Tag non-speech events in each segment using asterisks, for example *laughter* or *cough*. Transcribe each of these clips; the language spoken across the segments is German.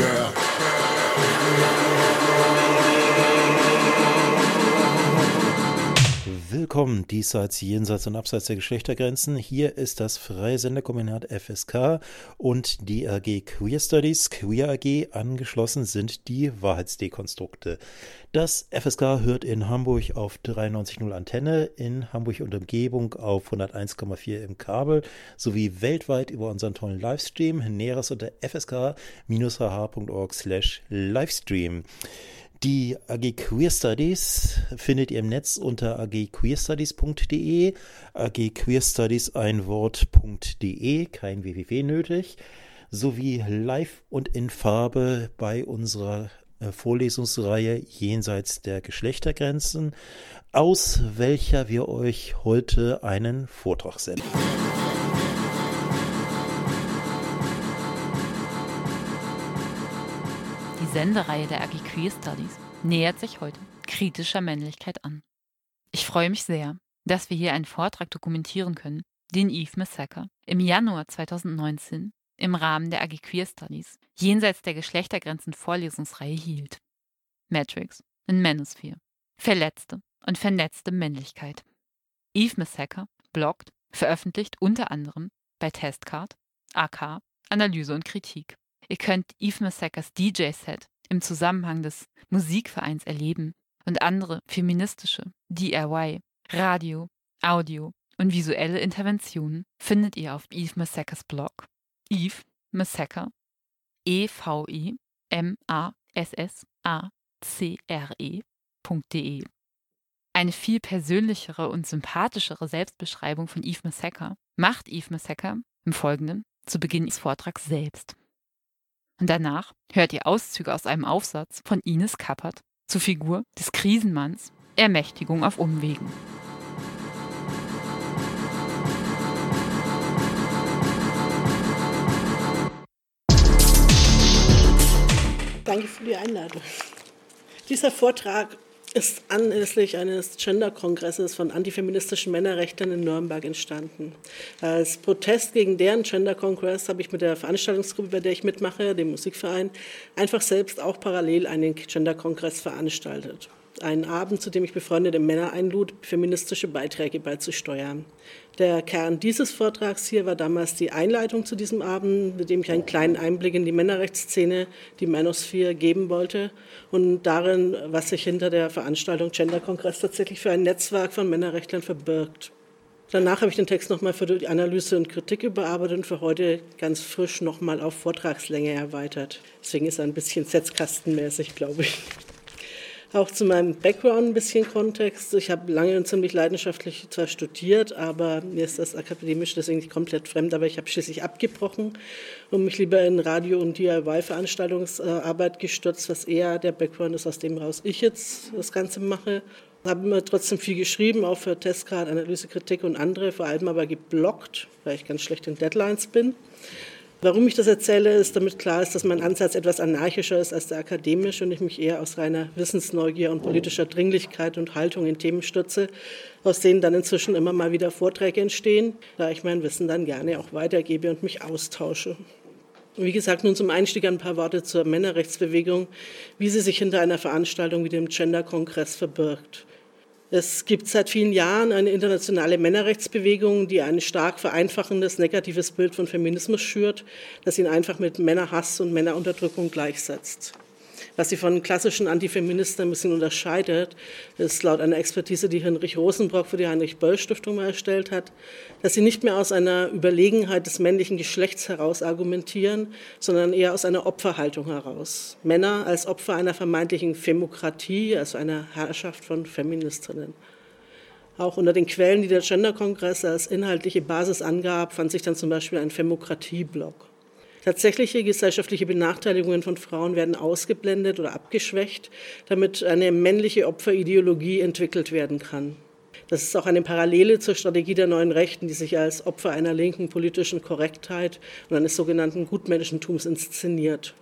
girl. Willkommen diesseits, jenseits und abseits der Geschlechtergrenzen. Hier ist das Freie Senderkombinat FSK und die AG Queer Studies, Queer AG. Angeschlossen sind die Wahrheitsdekonstrukte. Das FSK hört in Hamburg auf 93.0 Antenne, in Hamburg und Umgebung auf 101,4 im Kabel sowie weltweit über unseren tollen Livestream. Näheres unter fsk-hh.org slash Livestream. Die AG Queer Studies findet ihr im Netz unter agqueerstudies.de, AG Queer Studies ein Wort.de, kein www nötig, sowie live und in Farbe bei unserer äh, Vorlesungsreihe Jenseits der Geschlechtergrenzen, aus welcher wir euch heute einen Vortrag senden. Sendereihe der AG Queer Studies nähert sich heute kritischer Männlichkeit an. Ich freue mich sehr, dass wir hier einen Vortrag dokumentieren können, den Yves Massaker im Januar 2019 im Rahmen der AG Queer Studies jenseits der Geschlechtergrenzen Vorlesungsreihe hielt. Matrix in Manosphere. Verletzte und vernetzte Männlichkeit. Yves Massaker bloggt, veröffentlicht unter anderem bei Testcard, AK, Analyse und Kritik. Ihr könnt Eve Massacres DJ-Set im Zusammenhang des Musikvereins erleben und andere feministische DIY, Radio, Audio und visuelle Interventionen findet ihr auf Eve Massacres Blog Eve Massacre e v i m a s s a c r e.de. Eine viel persönlichere und sympathischere Selbstbeschreibung von Eve Massacre macht Eve Massacre im Folgenden zu Beginn des Vortrags selbst. Und danach hört ihr Auszüge aus einem Aufsatz von Ines Kappert zur Figur des Krisenmanns Ermächtigung auf Umwegen. Danke für die Einladung. Dieser Vortrag ist anlässlich eines Gender-Kongresses von antifeministischen Männerrechtlern in Nürnberg entstanden. Als Protest gegen deren Gender-Kongress habe ich mit der Veranstaltungsgruppe, bei der ich mitmache, dem Musikverein, einfach selbst auch parallel einen Gender-Kongress veranstaltet einen Abend, zu dem ich befreundete Männer einlud, feministische Beiträge beizusteuern. Der Kern dieses Vortrags hier war damals die Einleitung zu diesem Abend, mit dem ich einen kleinen Einblick in die Männerrechtsszene, die Manosphere, geben wollte und darin, was sich hinter der Veranstaltung Gender Kongress tatsächlich für ein Netzwerk von Männerrechtlern verbirgt. Danach habe ich den Text nochmal für die Analyse und Kritik überarbeitet und für heute ganz frisch nochmal auf Vortragslänge erweitert. Deswegen ist er ein bisschen setzkastenmäßig, glaube ich. Auch zu meinem Background ein bisschen Kontext. Ich habe lange und ziemlich leidenschaftlich zwar studiert, aber mir ist das akademisch deswegen nicht komplett fremd, aber ich habe schließlich abgebrochen und mich lieber in Radio- und DIY-Veranstaltungsarbeit gestürzt, was eher der Background ist, aus dem raus ich jetzt das Ganze mache. Ich habe immer trotzdem viel geschrieben, auch für Testcard, Analyse, Kritik und andere, vor allem aber geblockt, weil ich ganz schlecht in Deadlines bin. Warum ich das erzähle, ist, damit klar ist, dass mein Ansatz etwas anarchischer ist als der akademische und ich mich eher aus reiner Wissensneugier und politischer Dringlichkeit und Haltung in Themen stürze, aus denen dann inzwischen immer mal wieder Vorträge entstehen, da ich mein Wissen dann gerne auch weitergebe und mich austausche. Wie gesagt, nun zum Einstieg ein paar Worte zur Männerrechtsbewegung, wie sie sich hinter einer Veranstaltung wie dem Gender-Kongress verbirgt. Es gibt seit vielen Jahren eine internationale Männerrechtsbewegung, die ein stark vereinfachendes, negatives Bild von Feminismus schürt, das ihn einfach mit Männerhass und Männerunterdrückung gleichsetzt. Was sie von klassischen Antifeministen ein bisschen unterscheidet, ist laut einer Expertise, die Heinrich Rosenbrock für die Heinrich-Böll-Stiftung erstellt hat, dass sie nicht mehr aus einer Überlegenheit des männlichen Geschlechts heraus argumentieren, sondern eher aus einer Opferhaltung heraus. Männer als Opfer einer vermeintlichen Femokratie, also einer Herrschaft von Feministinnen. Auch unter den Quellen, die der Gender-Kongress als inhaltliche Basis angab, fand sich dann zum Beispiel ein Femokratie-Blog. Tatsächliche gesellschaftliche Benachteiligungen von Frauen werden ausgeblendet oder abgeschwächt, damit eine männliche Opferideologie entwickelt werden kann. Das ist auch eine Parallele zur Strategie der neuen Rechten, die sich als Opfer einer linken politischen Korrektheit und eines sogenannten Gutmenschentums inszeniert.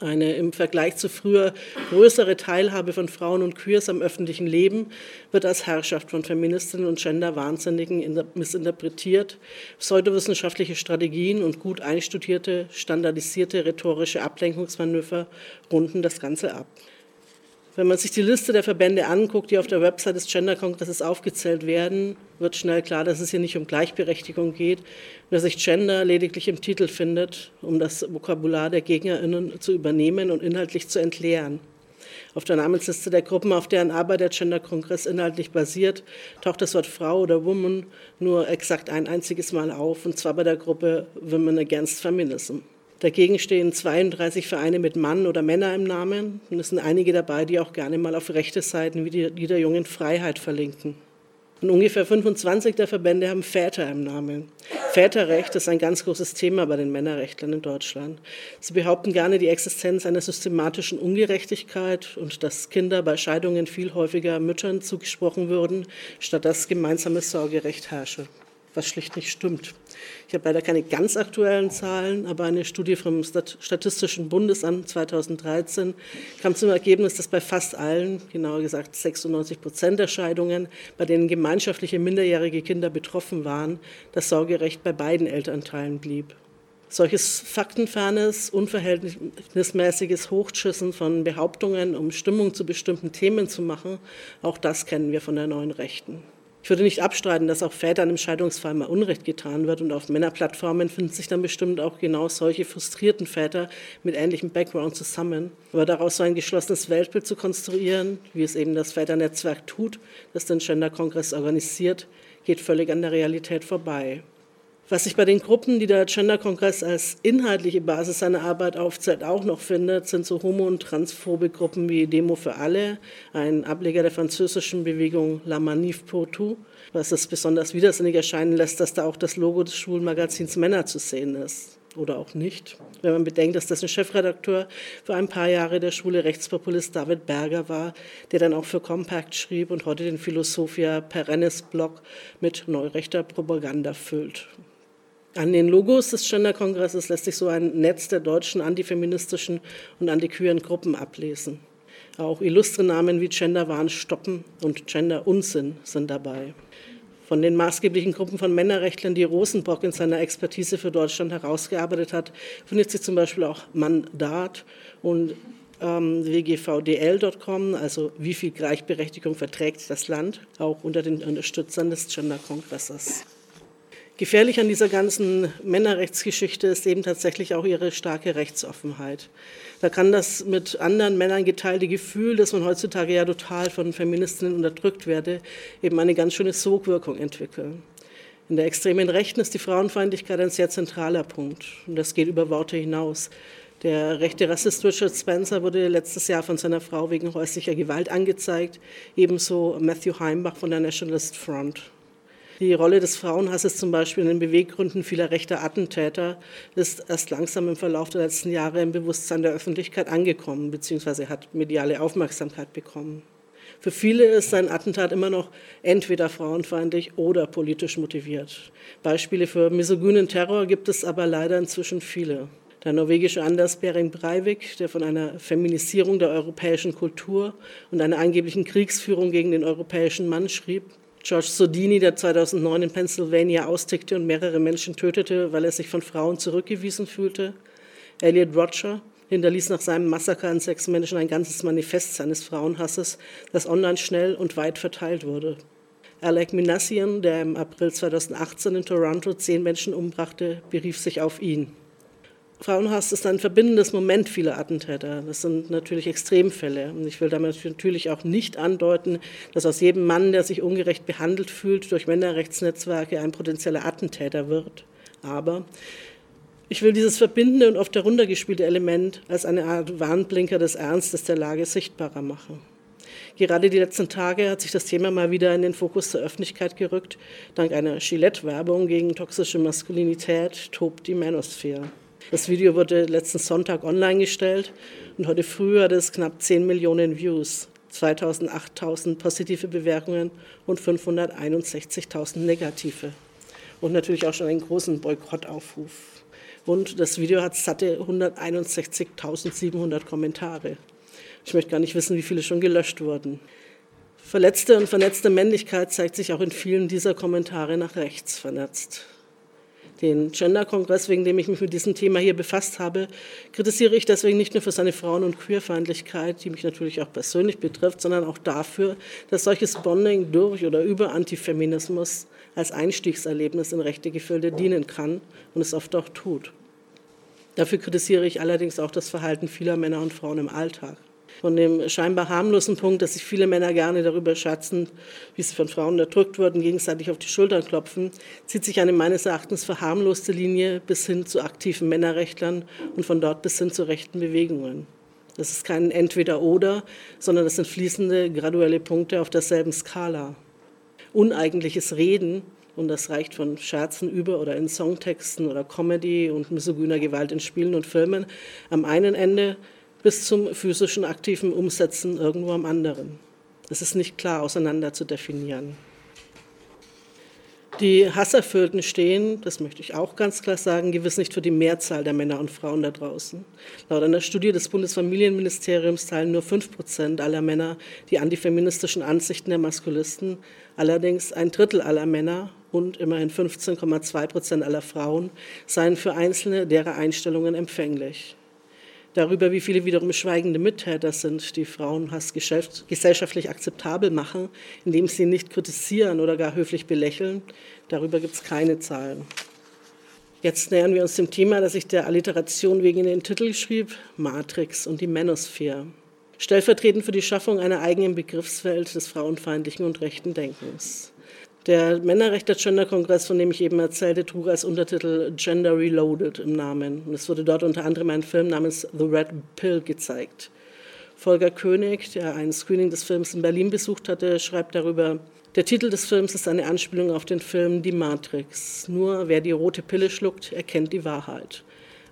Eine im Vergleich zu früher größere Teilhabe von Frauen und Queers am öffentlichen Leben wird als Herrschaft von Feministinnen und Gender-Wahnsinnigen missinterpretiert. Pseudowissenschaftliche Strategien und gut einstudierte, standardisierte rhetorische Ablenkungsmanöver runden das Ganze ab. Wenn man sich die Liste der Verbände anguckt, die auf der Website des Gender-Kongresses aufgezählt werden, wird schnell klar, dass es hier nicht um Gleichberechtigung geht, dass sich Gender lediglich im Titel findet, um das Vokabular der GegnerInnen zu übernehmen und inhaltlich zu entleeren. Auf der Namensliste der Gruppen, auf deren Arbeit der Gender-Kongress inhaltlich basiert, taucht das Wort Frau oder Woman nur exakt ein einziges Mal auf, und zwar bei der Gruppe Women Against Feminism. Dagegen stehen 32 Vereine mit Mann oder Männer im Namen. Und es sind einige dabei, die auch gerne mal auf rechte Seiten wie die, der jungen Freiheit verlinken. Und ungefähr 25 der Verbände haben Väter im Namen. Väterrecht ist ein ganz großes Thema bei den Männerrechtlern in Deutschland. Sie behaupten gerne die Existenz einer systematischen Ungerechtigkeit und dass Kinder bei Scheidungen viel häufiger Müttern zugesprochen würden, statt dass gemeinsames Sorgerecht herrsche was schlicht nicht stimmt. Ich habe leider keine ganz aktuellen Zahlen, aber eine Studie vom Statistischen Bundesamt 2013 kam zum Ergebnis, dass bei fast allen, genauer gesagt 96 Prozent der Scheidungen, bei denen gemeinschaftliche minderjährige Kinder betroffen waren, das Sorgerecht bei beiden Elternteilen blieb. Solches faktenfernes, unverhältnismäßiges Hochschüssen von Behauptungen, um Stimmung zu bestimmten Themen zu machen, auch das kennen wir von der neuen Rechten. Ich würde nicht abstreiten, dass auch Vätern im Scheidungsfall mal Unrecht getan wird und auf Männerplattformen finden sich dann bestimmt auch genau solche frustrierten Väter mit ähnlichem Background zusammen. Aber daraus so ein geschlossenes Weltbild zu konstruieren, wie es eben das Väternetzwerk tut, das den Gender-Kongress organisiert, geht völlig an der Realität vorbei. Was sich bei den Gruppen, die der Gender-Kongress als inhaltliche Basis seiner Arbeit aufzählt, auch noch findet, sind so homo- und transphobe Gruppen wie Demo für alle, ein Ableger der französischen Bewegung La Manif pour tout, was es besonders widersinnig erscheinen lässt, dass da auch das Logo des Schulmagazins Männer zu sehen ist. Oder auch nicht. Wenn man bedenkt, dass dessen Chefredakteur für ein paar Jahre der schwule Rechtspopulist David Berger war, der dann auch für Compact schrieb und heute den Philosophia Perennis Blog mit neurechter Propaganda füllt. An den Logos des Gender-Kongresses lässt sich so ein Netz der deutschen antifeministischen und antiqueeren Gruppen ablesen. Auch illustre Namen wie Genderwahn stoppen und Gender-Unsinn sind dabei. Von den maßgeblichen Gruppen von Männerrechtlern, die Rosenbock in seiner Expertise für Deutschland herausgearbeitet hat, findet sich zum Beispiel auch Mandat und ähm, wgvdl.com, also wie viel Gleichberechtigung verträgt das Land, auch unter den Unterstützern des Gender-Kongresses. Gefährlich an dieser ganzen Männerrechtsgeschichte ist eben tatsächlich auch ihre starke Rechtsoffenheit. Da kann das mit anderen Männern geteilte Gefühl, dass man heutzutage ja total von Feministinnen unterdrückt werde, eben eine ganz schöne Sogwirkung entwickeln. In der extremen Rechten ist die Frauenfeindlichkeit ein sehr zentraler Punkt. Und das geht über Worte hinaus. Der rechte Rassist Richard Spencer wurde letztes Jahr von seiner Frau wegen häuslicher Gewalt angezeigt, ebenso Matthew Heimbach von der Nationalist Front. Die Rolle des Frauenhasses zum Beispiel in den Beweggründen vieler rechter Attentäter ist erst langsam im Verlauf der letzten Jahre im Bewusstsein der Öffentlichkeit angekommen, beziehungsweise hat mediale Aufmerksamkeit bekommen. Für viele ist ein Attentat immer noch entweder frauenfeindlich oder politisch motiviert. Beispiele für misogynen Terror gibt es aber leider inzwischen viele. Der norwegische Anders Behring Breivik, der von einer Feminisierung der europäischen Kultur und einer angeblichen Kriegsführung gegen den europäischen Mann schrieb, George Sodini, der 2009 in Pennsylvania austickte und mehrere Menschen tötete, weil er sich von Frauen zurückgewiesen fühlte. Elliot Roger hinterließ nach seinem Massaker an sechs Menschen ein ganzes Manifest seines Frauenhasses, das online schnell und weit verteilt wurde. Alec Minassian, der im April 2018 in Toronto zehn Menschen umbrachte, berief sich auf ihn. Frauenhass ist ein verbindendes Moment vieler Attentäter. Das sind natürlich Extremfälle. Und ich will damit natürlich auch nicht andeuten, dass aus jedem Mann, der sich ungerecht behandelt fühlt, durch Männerrechtsnetzwerke ein potenzieller Attentäter wird. Aber ich will dieses verbindende und oft heruntergespielte Element als eine Art Warnblinker des Ernstes der Lage sichtbarer machen. Gerade die letzten Tage hat sich das Thema mal wieder in den Fokus der Öffentlichkeit gerückt. Dank einer Gillette-Werbung gegen toxische Maskulinität tobt die Manosphere. Das Video wurde letzten Sonntag online gestellt und heute früh hat es knapp 10 Millionen Views, 2008.000 positive Bewertungen und 561.000 negative. Und natürlich auch schon einen großen Boykottaufruf. Und das Video hat satte 161.700 Kommentare. Ich möchte gar nicht wissen, wie viele schon gelöscht wurden. Verletzte und vernetzte Männlichkeit zeigt sich auch in vielen dieser Kommentare nach rechts vernetzt. Den Gender-Kongress, wegen dem ich mich mit diesem Thema hier befasst habe, kritisiere ich deswegen nicht nur für seine Frauen- und Queerfeindlichkeit, die mich natürlich auch persönlich betrifft, sondern auch dafür, dass solches Bonding durch oder über Antifeminismus als Einstiegserlebnis in rechte Gefilde dienen kann und es oft auch tut. Dafür kritisiere ich allerdings auch das Verhalten vieler Männer und Frauen im Alltag von dem scheinbar harmlosen Punkt, dass sich viele Männer gerne darüber schätzen, wie sie von Frauen erdrückt wurden, gegenseitig auf die Schultern klopfen, zieht sich eine meines Erachtens verharmloste Linie bis hin zu aktiven Männerrechtlern und von dort bis hin zu rechten Bewegungen. Das ist kein Entweder-Oder, sondern das sind fließende, graduelle Punkte auf derselben Skala. Uneigentliches Reden, und das reicht von Scherzen über oder in Songtexten oder Comedy und misogyner Gewalt in Spielen und Filmen am einen Ende bis zum physischen aktiven Umsetzen irgendwo am anderen. Es ist nicht klar auseinander zu definieren. Die Hasserfüllten stehen, das möchte ich auch ganz klar sagen, gewiss nicht für die Mehrzahl der Männer und Frauen da draußen. Laut einer Studie des Bundesfamilienministeriums teilen nur 5 Prozent aller Männer die antifeministischen Ansichten der Maskulisten. Allerdings ein Drittel aller Männer und immerhin 15,2 Prozent aller Frauen seien für einzelne derer Einstellungen empfänglich darüber, wie viele wiederum schweigende Mittäter sind, die Frauenhass gesellschaftlich akzeptabel machen, indem sie nicht kritisieren oder gar höflich belächeln. Darüber gibt es keine Zahlen. Jetzt nähern wir uns dem Thema, das ich der Alliteration wegen den Titel schrieb, Matrix und die Manosphere. Stellvertretend für die Schaffung einer eigenen Begriffswelt des frauenfeindlichen und rechten Denkens. Der Männerrechter Gender Kongress, von dem ich eben erzählte, trug als Untertitel Gender Reloaded im Namen. Und es wurde dort unter anderem ein Film namens The Red Pill gezeigt. Volker König, der ein Screening des Films in Berlin besucht hatte, schreibt darüber, der Titel des Films ist eine Anspielung auf den Film Die Matrix. Nur wer die rote Pille schluckt, erkennt die Wahrheit.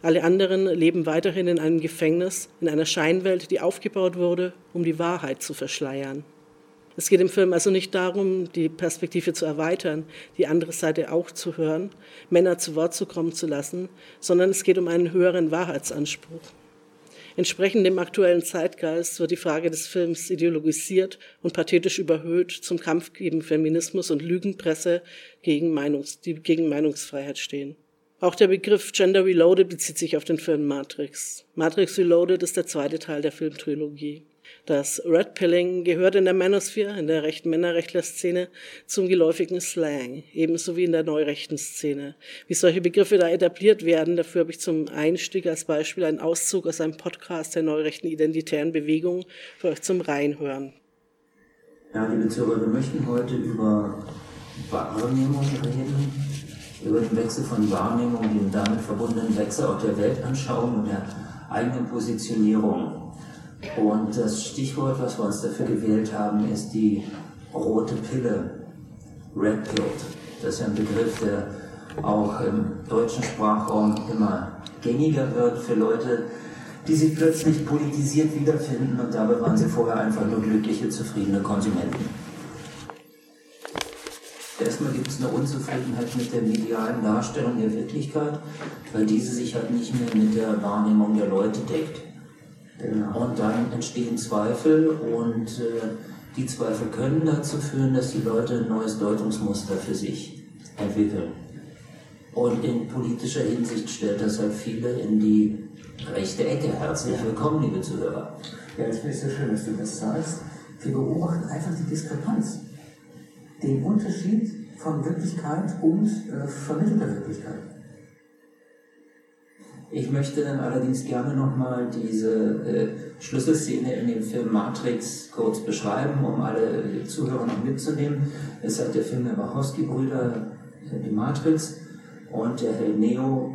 Alle anderen leben weiterhin in einem Gefängnis, in einer Scheinwelt, die aufgebaut wurde, um die Wahrheit zu verschleiern. Es geht im Film also nicht darum, die Perspektive zu erweitern, die andere Seite auch zu hören, Männer zu Wort zu kommen zu lassen, sondern es geht um einen höheren Wahrheitsanspruch. Entsprechend dem aktuellen Zeitgeist wird die Frage des Films ideologisiert und pathetisch überhöht zum Kampf gegen Feminismus und Lügenpresse gegen Meinungs die gegen Meinungsfreiheit stehen. Auch der Begriff Gender Reloaded bezieht sich auf den Film Matrix. Matrix Reloaded ist der zweite Teil der Filmtrilogie. Das Red Pilling gehört in der Manosphere, in der rechten Männerrechtler-Szene, zum geläufigen Slang, ebenso wie in der neurechten Szene. Wie solche Begriffe da etabliert werden, dafür habe ich zum Einstieg als Beispiel einen Auszug aus einem Podcast der neurechten identitären Bewegung für euch zum Reinhören. Ja, liebe Zuhörer, wir möchten heute über Wahrnehmung reden, über den Wechsel von Wahrnehmung, den damit verbundenen Wechsel auch der Weltanschauung und der eigenen Positionierung. Und das Stichwort, was wir uns dafür gewählt haben, ist die rote Pille, Red Pill. Das ist ein Begriff, der auch im deutschen Sprachraum immer gängiger wird für Leute, die sich plötzlich politisiert wiederfinden und dabei waren sie vorher einfach nur glückliche, zufriedene Konsumenten. Erstmal gibt es eine Unzufriedenheit mit der medialen Darstellung der Wirklichkeit, weil diese sich halt nicht mehr mit der Wahrnehmung der Leute deckt. Genau. Und dann entstehen Zweifel und äh, die Zweifel können dazu führen, dass die Leute ein neues Deutungsmuster für sich entwickeln. Und in politischer Hinsicht stellt das halt viele in die rechte Ecke. Herzlich willkommen, liebe Zuhörer. Ja, das finde ich so schön, dass du das sagst. Wir beobachten einfach die Diskrepanz. Den Unterschied von Wirklichkeit und äh, vermittelter Wirklichkeit. Ich möchte dann allerdings gerne nochmal diese äh, Schlüsselszene in dem Film Matrix kurz beschreiben, um alle Zuhörer noch mitzunehmen. Es hat der Film der Wachowski-Brüder, äh, die Matrix, und der Held Neo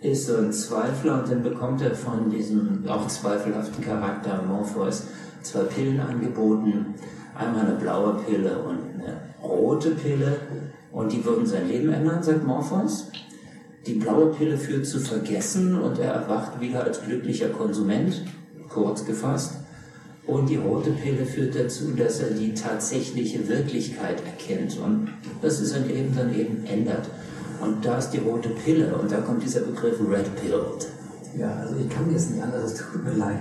ist so ein Zweifler und dann bekommt er von diesem auch zweifelhaften Charakter Morpheus zwei Pillen angeboten. Einmal eine blaue Pille und eine rote Pille und die würden sein Leben ändern, sagt Morpheus. Die blaue Pille führt zu Vergessen und er erwacht wieder als glücklicher Konsument, kurz gefasst. Und die rote Pille führt dazu, dass er die tatsächliche Wirklichkeit erkennt und dass es sein Leben dann eben ändert. Und da ist die rote Pille und da kommt dieser Begriff Red Pilled. Ja, also ich kann jetzt nicht anders, es tut mir leid,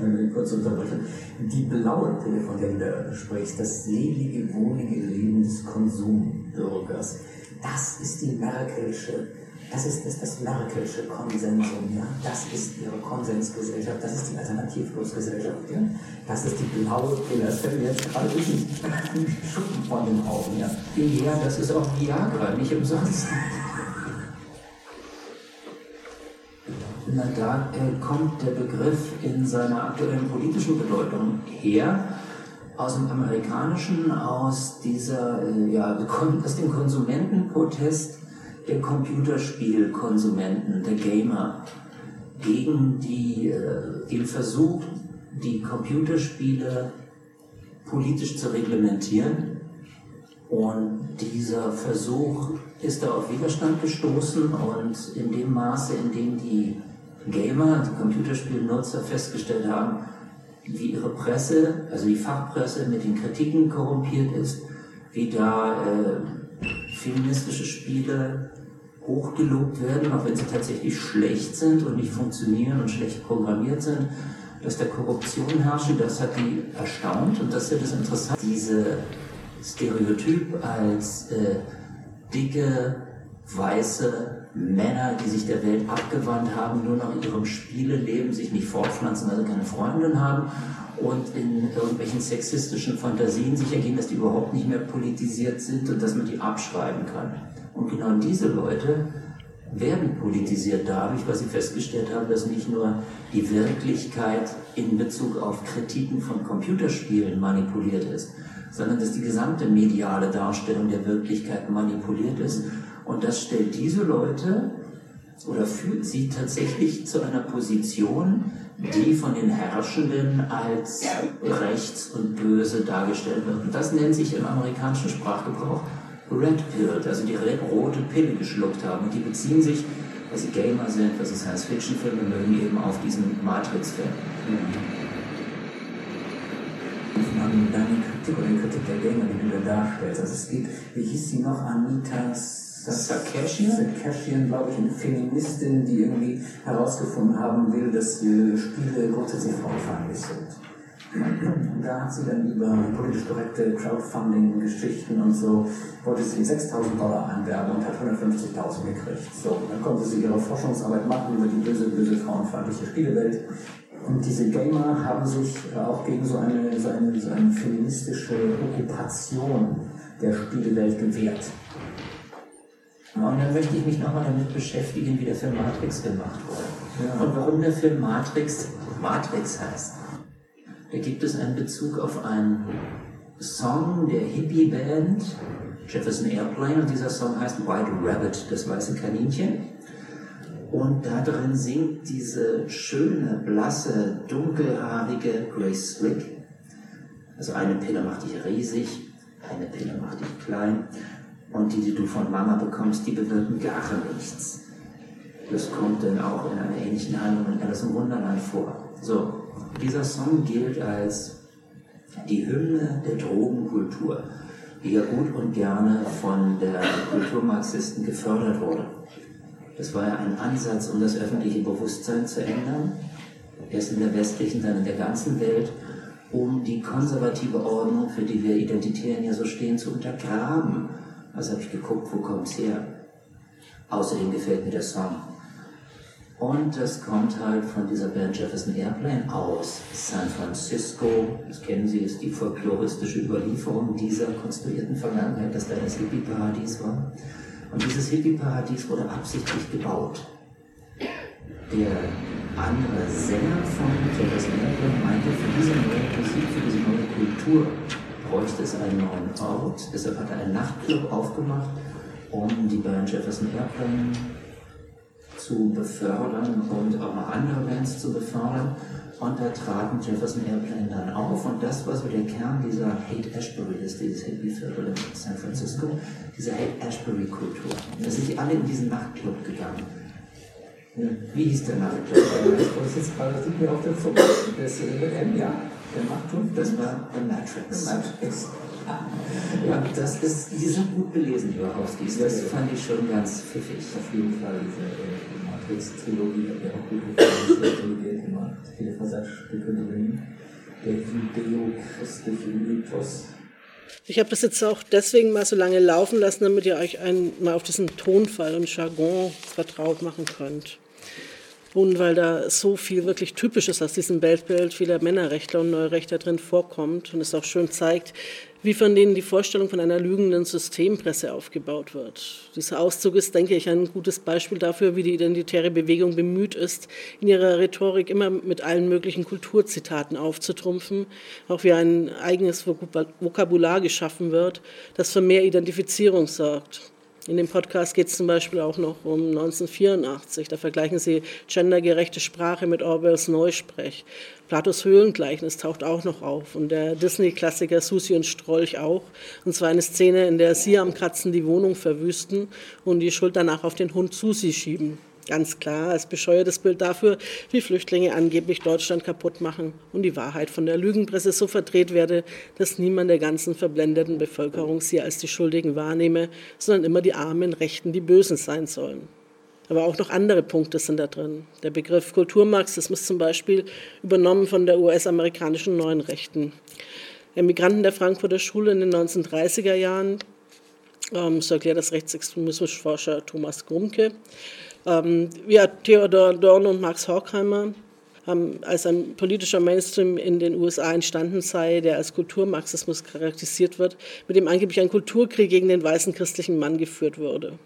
wenn ich kurz unterbrechen. Die blaue Pille, von der du da sprichst, das selige, wohnige Leben des Konsumbürgers, das ist die Merkelsche, das ist, ist das Merkelsche Konsensum, ja? das ist ihre Konsensgesellschaft, das ist die Alternativlosgesellschaft, ja? das ist die blaue Pille, das fällt mir jetzt gerade richtig *laughs* Schuppen von den Augen. Ja? ja, das ist auch Viagra, nicht umsonst. *laughs* Na, da äh, kommt der Begriff in seiner aktuellen politischen Bedeutung her, aus dem Amerikanischen, aus dieser, äh, ja, *laughs* aus dem Konsumentenprotest der Computerspielkonsumenten, der Gamer, gegen die, äh, den Versuch, die Computerspiele politisch zu reglementieren. Und dieser Versuch ist da auf Widerstand gestoßen und in dem Maße, in dem die Gamer, die Computerspielnutzer festgestellt haben, wie ihre Presse, also die Fachpresse mit den Kritiken korrumpiert ist, wie da äh, feministische Spiele hochgelobt werden, auch wenn sie tatsächlich schlecht sind und nicht funktionieren und schlecht programmiert sind, dass da Korruption herrscht, das hat die erstaunt und das ist ja das Interessante. Diese Stereotyp als äh, dicke, weiße Männer, die sich der Welt abgewandt haben, nur noch in ihrem Spieleleben sich nicht fortpflanzen, also keine Freundin haben und in irgendwelchen sexistischen Fantasien sich ergeben, dass die überhaupt nicht mehr politisiert sind und dass man die abschreiben kann. Und genau diese Leute werden politisiert dadurch, weil sie festgestellt haben, dass nicht nur die Wirklichkeit in Bezug auf Kritiken von Computerspielen manipuliert ist, sondern dass die gesamte mediale Darstellung der Wirklichkeit manipuliert ist und das stellt diese Leute oder führt sie tatsächlich zu einer Position, die von den Herrschenden als rechts und böse dargestellt wird. Und das nennt sich im amerikanischen Sprachgebrauch Red Pill, also die rote Pille geschluckt haben. Und die beziehen sich, weil sie Gamer sind, weil sie Science-Fiction-Filme mögen, eben auf diesen Matrix-Film. Deine Kritik oder die Kritik der Gamer, die du da darstellst. Also es geht, wie hieß sie noch, Anitas Sarkashian, Sarkashian glaube ich, eine Feministin, die irgendwie herausgefunden haben will, dass Spiele grundsätzlich frauenfeindlich sind. Und da hat sie dann über politisch korrekte Crowdfunding-Geschichten und so, wollte sie 6000 Dollar einwerben und hat 150.000 gekriegt. So, dann konnte sie ihre Forschungsarbeit machen über die böse, böse frauenfeindliche Spielewelt. Und diese Gamer haben sich auch gegen so eine, so eine, so eine feministische Okkupation der Spielewelt gewehrt. Und dann möchte ich mich nochmal damit beschäftigen, wie der Film Matrix gemacht wurde. Ja. Und warum der Film Matrix Matrix heißt. Da gibt es einen Bezug auf einen Song der Hippie-Band Jefferson Airplane und dieser Song heißt White Rabbit, das weiße Kaninchen. Und da drin singt diese schöne, blasse, dunkelhaarige Grace Slick. Also eine Pille macht dich riesig, eine Pille macht dich klein und die, die du von Mama bekommst, die bewirken gar nichts. Das kommt dann auch in einer ähnlichen Handlung in Alice im Wunderland vor. So, dieser Song gilt als die Hymne der Drogenkultur, die ja gut und gerne von der Kulturmarxisten gefördert wurde. Das war ja ein Ansatz, um das öffentliche Bewusstsein zu ändern, erst in der westlichen, dann in der ganzen Welt, um die konservative Ordnung, für die wir Identitären ja so stehen, zu untergraben also habe ich geguckt, wo kommt es her. Außerdem gefällt mir der Song. Und das kommt halt von dieser Band Jefferson Airplane aus San Francisco. Das kennen Sie, ist die folkloristische Überlieferung dieser konstruierten Vergangenheit, dass da das Hippie-Paradies war. Und dieses Hippie-Paradies wurde absichtlich gebaut. Der andere Sänger von Jefferson Airplane meinte, für diese neue Musik, für diese neue Kultur bräuchte es einen neuen Ort. Deshalb hat er einen Nachtclub aufgemacht, um die Band Jefferson Airplane zu befördern und auch noch andere Bands zu befördern. Und da traten Jefferson Airplane dann auf und das war so der Kern dieser Hate-Ashbury-Liste, dieses Hippie-Viertel in San Francisco, diese Hate-Ashbury-Kultur. Da sind die alle in diesen Nachtclub gegangen. Wie hieß der Nachtclub? Das ist gerade, das mir auf der Zunge. Das ist mit M, ja. Der Nachtclub, das war The Matrix. The Matrix. Ja, das ist, die sind gut belesen, die Wachowskis. Das fand ich schon ganz pfiffig. Auf jeden Fall, diese Matrix-Trilogie hat auch gut Trilogie gemacht. Viele Versatzstücke drin. Der judeo-christliche Mythos. Ich habe das jetzt auch deswegen mal so lange laufen lassen, damit ihr euch ein, mal auf diesen Tonfall und Jargon vertraut machen könnt und weil da so viel wirklich Typisches aus diesem Weltbild vieler Männerrechtler und Neurechtler drin vorkommt und es auch schön zeigt, wie von denen die Vorstellung von einer lügenden Systempresse aufgebaut wird. Dieser Auszug ist, denke ich, ein gutes Beispiel dafür, wie die identitäre Bewegung bemüht ist, in ihrer Rhetorik immer mit allen möglichen Kulturzitaten aufzutrumpfen, auch wie ein eigenes Vokabular geschaffen wird, das für mehr Identifizierung sorgt. In dem Podcast geht es zum Beispiel auch noch um 1984. Da vergleichen sie gendergerechte Sprache mit Orwells Neusprech. Platos Höhlengleichnis taucht auch noch auf und der Disney-Klassiker Susi und Strolch auch. Und zwar eine Szene, in der sie am Kratzen die Wohnung verwüsten und die Schuld danach auf den Hund Susi schieben. Ganz klar als bescheuertes Bild dafür, wie Flüchtlinge angeblich Deutschland kaputt machen und die Wahrheit von der Lügenpresse so verdreht werde, dass niemand der ganzen verblendeten Bevölkerung sie als die Schuldigen wahrnehme, sondern immer die armen Rechten die Bösen sein sollen. Aber auch noch andere Punkte sind da drin. Der Begriff Kulturmarxismus zum Beispiel übernommen von der US-amerikanischen Neuen Rechten. Emigranten der Frankfurter Schule in den 1930er Jahren, ähm, so erklärt das Rechtsextremismusforscher Thomas Grumke, ähm, wie Theodor Dorn und Max Horkheimer als ein politischer Mainstream in den USA entstanden sei, der als Kulturmarxismus charakterisiert wird, mit dem angeblich ein Kulturkrieg gegen den weißen christlichen Mann geführt wurde.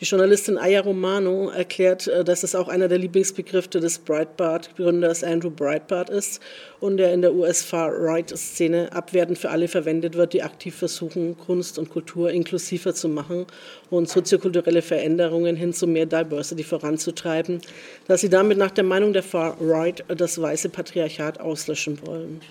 Die Journalistin Aya Romano erklärt, äh, dass es auch einer der Lieblingsbegriffe des Breitbart-Gründers Andrew Breitbart ist und der in der US-Far-Right-Szene abwertend für alle verwendet wird, die aktiv versuchen, Kunst und Kultur inklusiver zu machen und soziokulturelle Veränderungen hin zu mehr Diversity voranzutreiben, dass sie damit nach der Meinung der Far-Right das weiße Patriarchat auslöschen wollen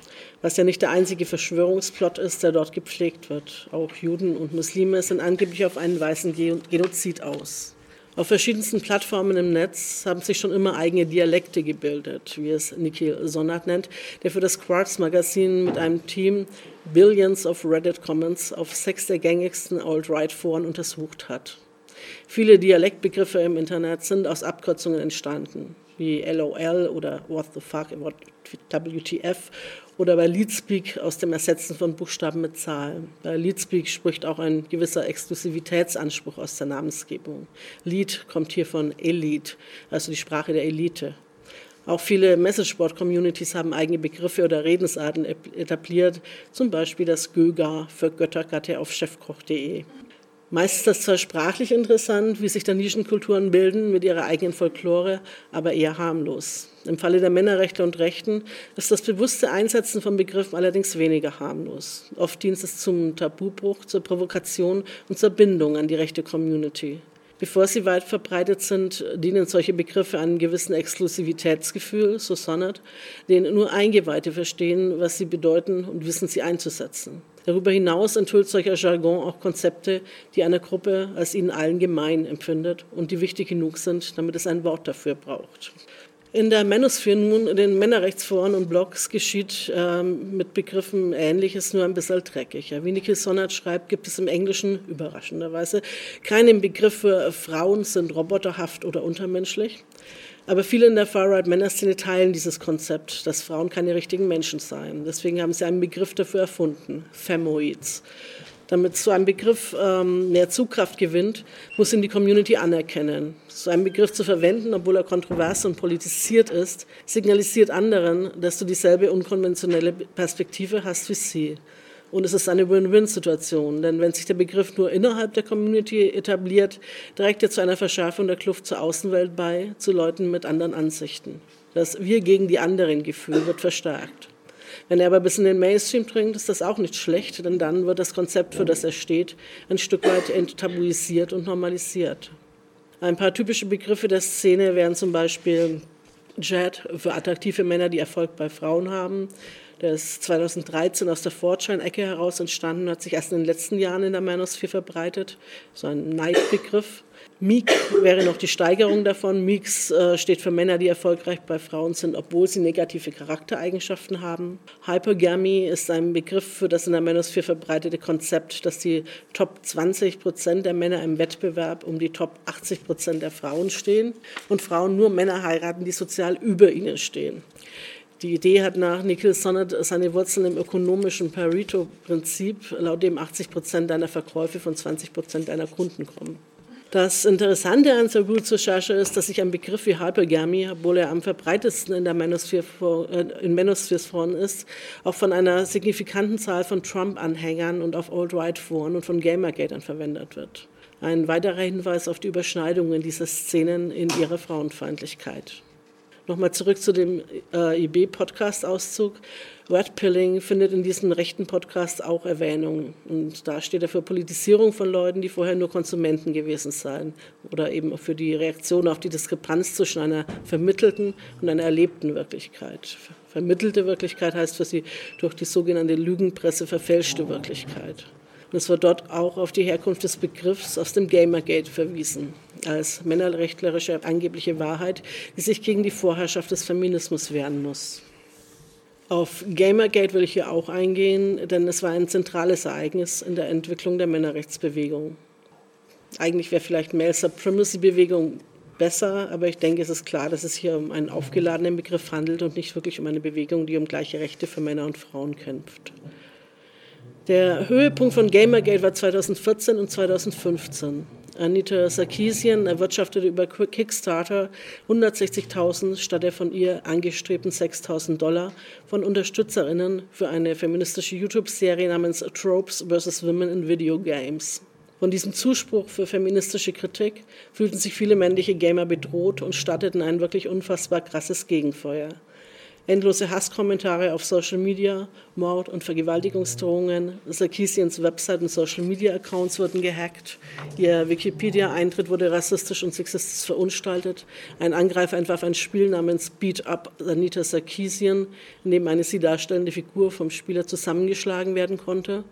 was ja nicht der einzige Verschwörungsplot ist, der dort gepflegt wird. Auch Juden und Muslime sind angeblich auf einen weißen Genozid aus. Auf verschiedensten Plattformen im Netz haben sich schon immer eigene Dialekte gebildet, wie es Niki Sonnert nennt, der für das Quartz Magazin mit einem Team Billions of Reddit Comments auf sechs der gängigsten Alt-Right-Foren untersucht hat. Viele Dialektbegriffe im Internet sind aus Abkürzungen entstanden, wie LOL oder What the fuck, WTF oder bei Leadspeak aus dem Ersetzen von Buchstaben mit Zahlen. Bei Leadspeak spricht auch ein gewisser Exklusivitätsanspruch aus der Namensgebung. Lead kommt hier von Elite, also die Sprache der Elite. Auch viele Messageboard-Communities haben eigene Begriffe oder Redensarten etabliert, zum Beispiel das Göga für Göttergatte auf chefkoch.de. Meist ist das zwar sprachlich interessant, wie sich da Nischenkulturen bilden mit ihrer eigenen Folklore, aber eher harmlos. Im Falle der Männerrechte und Rechten ist das bewusste Einsetzen von Begriffen allerdings weniger harmlos. Oft dient es zum Tabubruch, zur Provokation und zur Bindung an die rechte Community. Bevor sie weit verbreitet sind, dienen solche Begriffe einem gewissen Exklusivitätsgefühl, so Sonnet, den nur Eingeweihte verstehen, was sie bedeuten und wissen sie einzusetzen. Darüber hinaus enthüllt solcher Jargon auch Konzepte, die eine Gruppe als ihnen allen gemein empfindet und die wichtig genug sind, damit es ein Wort dafür braucht. In der Manosphere nun, in den Männerrechtsforen und Blogs geschieht ähm, mit Begriffen Ähnliches, nur ein bisschen dreckiger. Wie Niki Sonnert schreibt, gibt es im Englischen überraschenderweise keinen Begriff für Frauen sind roboterhaft oder untermenschlich. Aber viele in der Far-Right-Männerszene teilen dieses Konzept, dass Frauen keine richtigen Menschen seien. Deswegen haben sie einen Begriff dafür erfunden, Femoids. Damit so ein Begriff ähm, mehr Zugkraft gewinnt, muss ihn die Community anerkennen. So einen Begriff zu verwenden, obwohl er kontrovers und politisiert ist, signalisiert anderen, dass du dieselbe unkonventionelle Perspektive hast wie sie. Und es ist eine Win-Win-Situation, denn wenn sich der Begriff nur innerhalb der Community etabliert, trägt er zu einer Verschärfung der Kluft zur Außenwelt bei, zu Leuten mit anderen Ansichten. Das Wir gegen die anderen Gefühl wird verstärkt. Wenn er aber bis in den Mainstream dringt, ist das auch nicht schlecht, denn dann wird das Konzept, für das er steht, ein Stück weit enttabuisiert und normalisiert. Ein paar typische Begriffe der Szene wären zum Beispiel Jet für attraktive Männer, die Erfolg bei Frauen haben, der ist 2013 aus der Fortschein-Ecke heraus entstanden, hat sich erst in den letzten Jahren in der Manosphere verbreitet. So ein Neidbegriff. Meek wäre noch die Steigerung davon. Meeks äh, steht für Männer, die erfolgreich bei Frauen sind, obwohl sie negative Charaktereigenschaften haben. Hypergamy ist ein Begriff für das in der Manosphere verbreitete Konzept, dass die Top 20 Prozent der Männer im Wettbewerb um die Top 80 Prozent der Frauen stehen und Frauen nur Männer heiraten, die sozial über ihnen stehen. Die Idee hat nach Nikhil Sonnet seine Wurzeln im ökonomischen Pareto-Prinzip, laut dem 80 Prozent deiner Verkäufe von 20 Prozent deiner Kunden kommen. Das Interessante an Saruts Recherche ist, dass sich ein Begriff wie Hypergamy, obwohl er am verbreitetsten in der Manosphere, äh, in Manosphere-Foren ist, auch von einer signifikanten Zahl von Trump-Anhängern und auf Alt-Right-Foren und von Gamergatern verwendet wird. Ein weiterer Hinweis auf die Überschneidungen dieser Szenen in ihrer Frauenfeindlichkeit. Nochmal zurück zu dem äh, IB-Podcast-Auszug. Red Pilling findet in diesem rechten Podcast auch Erwähnung. Und da steht er für Politisierung von Leuten, die vorher nur Konsumenten gewesen seien. Oder eben für die Reaktion auf die Diskrepanz zwischen einer vermittelten und einer erlebten Wirklichkeit. Vermittelte Wirklichkeit heißt für sie durch die sogenannte Lügenpresse verfälschte Wirklichkeit. Und es wird dort auch auf die Herkunft des Begriffs aus dem Gamergate verwiesen, als männerrechtlerische angebliche Wahrheit, die sich gegen die Vorherrschaft des Feminismus wehren muss. Auf Gamergate will ich hier auch eingehen, denn es war ein zentrales Ereignis in der Entwicklung der Männerrechtsbewegung. Eigentlich wäre vielleicht Male Supremacy Bewegung besser, aber ich denke, es ist klar, dass es hier um einen aufgeladenen Begriff handelt und nicht wirklich um eine Bewegung, die um gleiche Rechte für Männer und Frauen kämpft. Der Höhepunkt von Gamergate war 2014 und 2015. Anita Sarkeesian erwirtschaftete über Kickstarter 160.000 statt der von ihr angestrebten 6.000 Dollar von Unterstützerinnen für eine feministische YouTube-Serie namens Tropes vs. Women in Video Games. Von diesem Zuspruch für feministische Kritik fühlten sich viele männliche Gamer bedroht und starteten ein wirklich unfassbar krasses Gegenfeuer endlose Hasskommentare auf Social Media, Mord- und Vergewaltigungsdrohungen. Sarkisians Website und Social Media Accounts wurden gehackt. Ihr Wikipedia-Eintritt wurde rassistisch und sexistisch verunstaltet. Ein Angreifer entwarf ein Spiel namens Beat Up Anita Sarkisian, in dem eine sie darstellende Figur vom Spieler zusammengeschlagen werden konnte.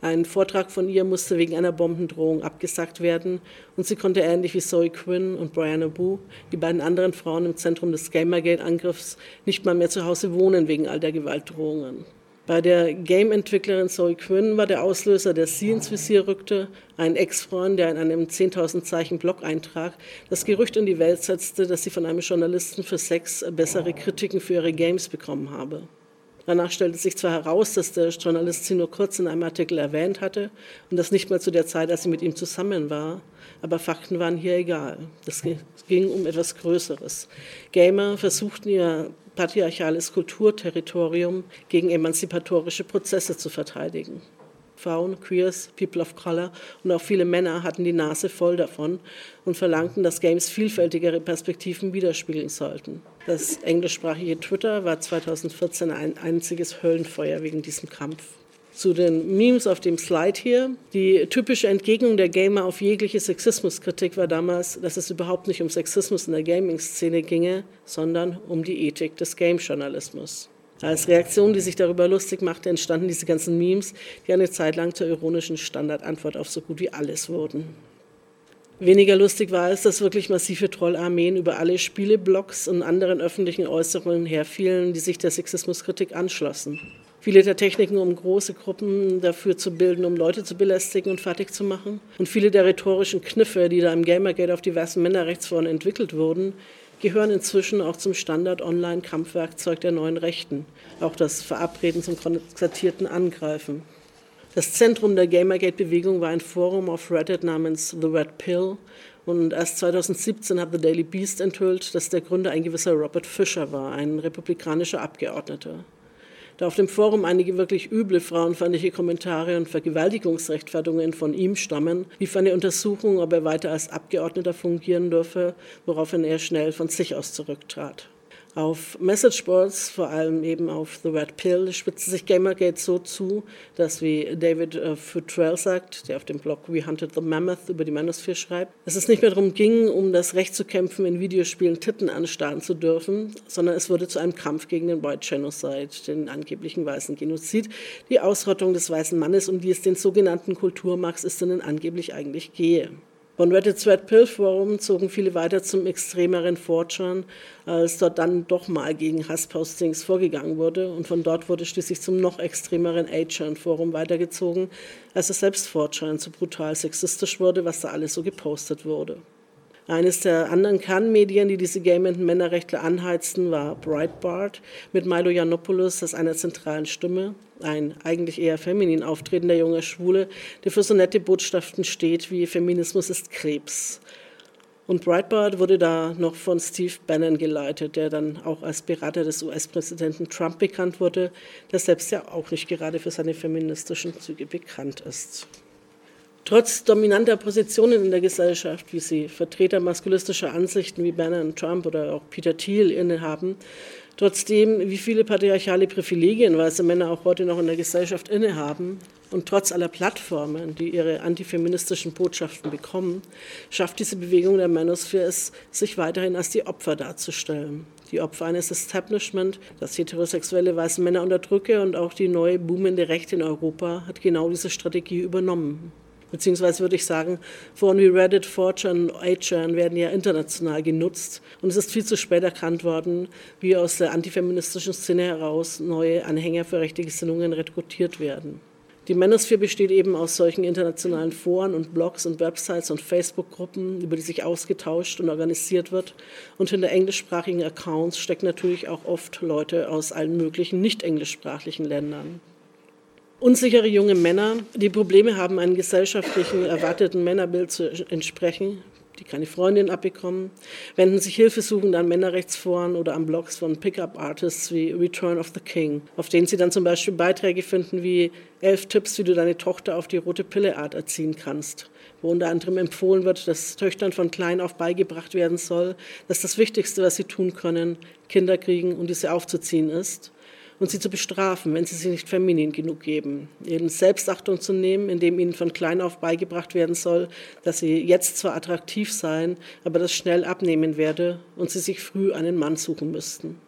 Ein Vortrag von ihr musste wegen einer Bombendrohung abgesagt werden und sie konnte ähnlich wie Zoe Quinn und Brianna Boo, die beiden anderen Frauen im Zentrum des Gamergate-Angriffs, nicht mal mehr zu Hause wohnen wegen all der Gewaltdrohungen. Bei der Game-Entwicklerin Zoe Quinn war der Auslöser, dass sie ins Visier rückte, ein Ex-Freund, der in einem 10.000 Zeichen Blog-Eintrag das Gerücht in die Welt setzte, dass sie von einem Journalisten für Sex bessere Kritiken für ihre Games bekommen habe. Danach stellte sich zwar heraus, dass der Journalist sie nur kurz in einem Artikel erwähnt hatte und das nicht mal zu der Zeit, als sie mit ihm zusammen war, aber Fakten waren hier egal. Es ging um etwas Größeres. Gamer versuchten ihr patriarchales Kulturterritorium gegen emanzipatorische Prozesse zu verteidigen. Frauen, Queers, People of Color und auch viele Männer hatten die Nase voll davon und verlangten, dass Games vielfältigere Perspektiven widerspiegeln sollten. Das englischsprachige Twitter war 2014 ein einziges Höllenfeuer wegen diesem Kampf. Zu den Memes auf dem Slide hier. Die typische Entgegnung der Gamer auf jegliche Sexismuskritik war damals, dass es überhaupt nicht um Sexismus in der Gaming-Szene ginge, sondern um die Ethik des Game-Journalismus. Als Reaktion, die sich darüber lustig machte, entstanden diese ganzen Memes, die eine Zeit lang zur ironischen Standardantwort auf so gut wie alles wurden. Weniger lustig war es, dass wirklich massive Trollarmeen über alle Spieleblogs und anderen öffentlichen Äußerungen herfielen, die sich der Sexismuskritik anschlossen. Viele der Techniken, um große Gruppen dafür zu bilden, um Leute zu belästigen und fertig zu machen. Und viele der rhetorischen Kniffe, die da im Gamergate auf diversen Männerrechtsforen entwickelt wurden, gehören inzwischen auch zum Standard-Online-Kampfwerkzeug der neuen Rechten, auch das Verabreden zum konzertierten Angreifen. Das Zentrum der Gamergate-Bewegung war ein Forum auf Reddit namens The Red Pill und erst 2017 hat The Daily Beast enthüllt, dass der Gründer ein gewisser Robert Fisher war, ein republikanischer Abgeordneter. Da auf dem Forum einige wirklich üble frauenfeindliche Kommentare und Vergewaltigungsrechtfertigungen von ihm stammen, lief eine Untersuchung, ob er weiter als Abgeordneter fungieren dürfe, woraufhin er schnell von sich aus zurücktrat. Auf Messageboards, vor allem eben auf The Red Pill, spitzte sich Gamergate so zu, dass, wie David äh, Futrell sagt, der auf dem Blog We Hunted the Mammoth über die Manosphere schreibt, dass es nicht mehr darum ging, um das Recht zu kämpfen, in Videospielen Titten anstarren zu dürfen, sondern es wurde zu einem Kampf gegen den White Genocide, den angeblichen weißen Genozid, die Ausrottung des weißen Mannes, um die es den sogenannten Kulturmarxistinnen angeblich eigentlich gehe. Von Reddit's Red Pill Forum zogen viele weiter zum extremeren Fortran, als dort dann doch mal gegen Hasspostings vorgegangen wurde. Und von dort wurde schließlich zum noch extremeren A-Chan Forum weitergezogen, als es selbst Fortran zu brutal sexistisch wurde, was da alles so gepostet wurde. Eines der anderen Kernmedien, die diese gamenden Männerrechtler anheizten, war Breitbart mit Milo Yiannopoulos als einer zentralen Stimme. Ein eigentlich eher feminin auftretender junger Schwule, der für so nette Botschaften steht wie Feminismus ist Krebs. Und Breitbart wurde da noch von Steve Bannon geleitet, der dann auch als Berater des US-Präsidenten Trump bekannt wurde, der selbst ja auch nicht gerade für seine feministischen Züge bekannt ist. Trotz dominanter Positionen in der Gesellschaft, wie sie Vertreter maskulistischer Ansichten wie Bannon Trump oder auch Peter Thiel innehaben, trotzdem, wie viele patriarchale Privilegien weiße Männer auch heute noch in der Gesellschaft innehaben und trotz aller Plattformen, die ihre antifeministischen Botschaften bekommen, schafft diese Bewegung der Manosphere es, sich weiterhin als die Opfer darzustellen. Die Opfer eines Establishment, das heterosexuelle weiße Männer unterdrücke und auch die neue boomende Rechte in Europa hat genau diese Strategie übernommen. Beziehungsweise würde ich sagen, Foren wie Reddit, 4chan, 8chan werden ja international genutzt. Und es ist viel zu spät erkannt worden, wie aus der antifeministischen Szene heraus neue Anhänger für rechte Gesinnungen rekrutiert werden. Die Manosphere besteht eben aus solchen internationalen Foren und Blogs und Websites und Facebook-Gruppen, über die sich ausgetauscht und organisiert wird. Und hinter englischsprachigen Accounts stecken natürlich auch oft Leute aus allen möglichen nicht englischsprachlichen Ländern. Unsichere junge Männer, die Probleme haben, einem gesellschaftlichen erwarteten Männerbild zu entsprechen, die keine Freundin abbekommen, wenden sich hilfesuchend an Männerrechtsforen oder an Blogs von Pickup-Artists wie Return of the King, auf denen sie dann zum Beispiel Beiträge finden wie elf Tipps, wie du deine Tochter auf die rote Pille-Art erziehen kannst, wo unter anderem empfohlen wird, dass Töchtern von klein auf beigebracht werden soll, dass das Wichtigste, was sie tun können, Kinder kriegen und diese aufzuziehen ist und sie zu bestrafen, wenn sie sich nicht feminin genug geben. Ihnen Selbstachtung zu nehmen, indem ihnen von klein auf beigebracht werden soll, dass sie jetzt zwar attraktiv seien, aber das schnell abnehmen werde und sie sich früh einen Mann suchen müssten.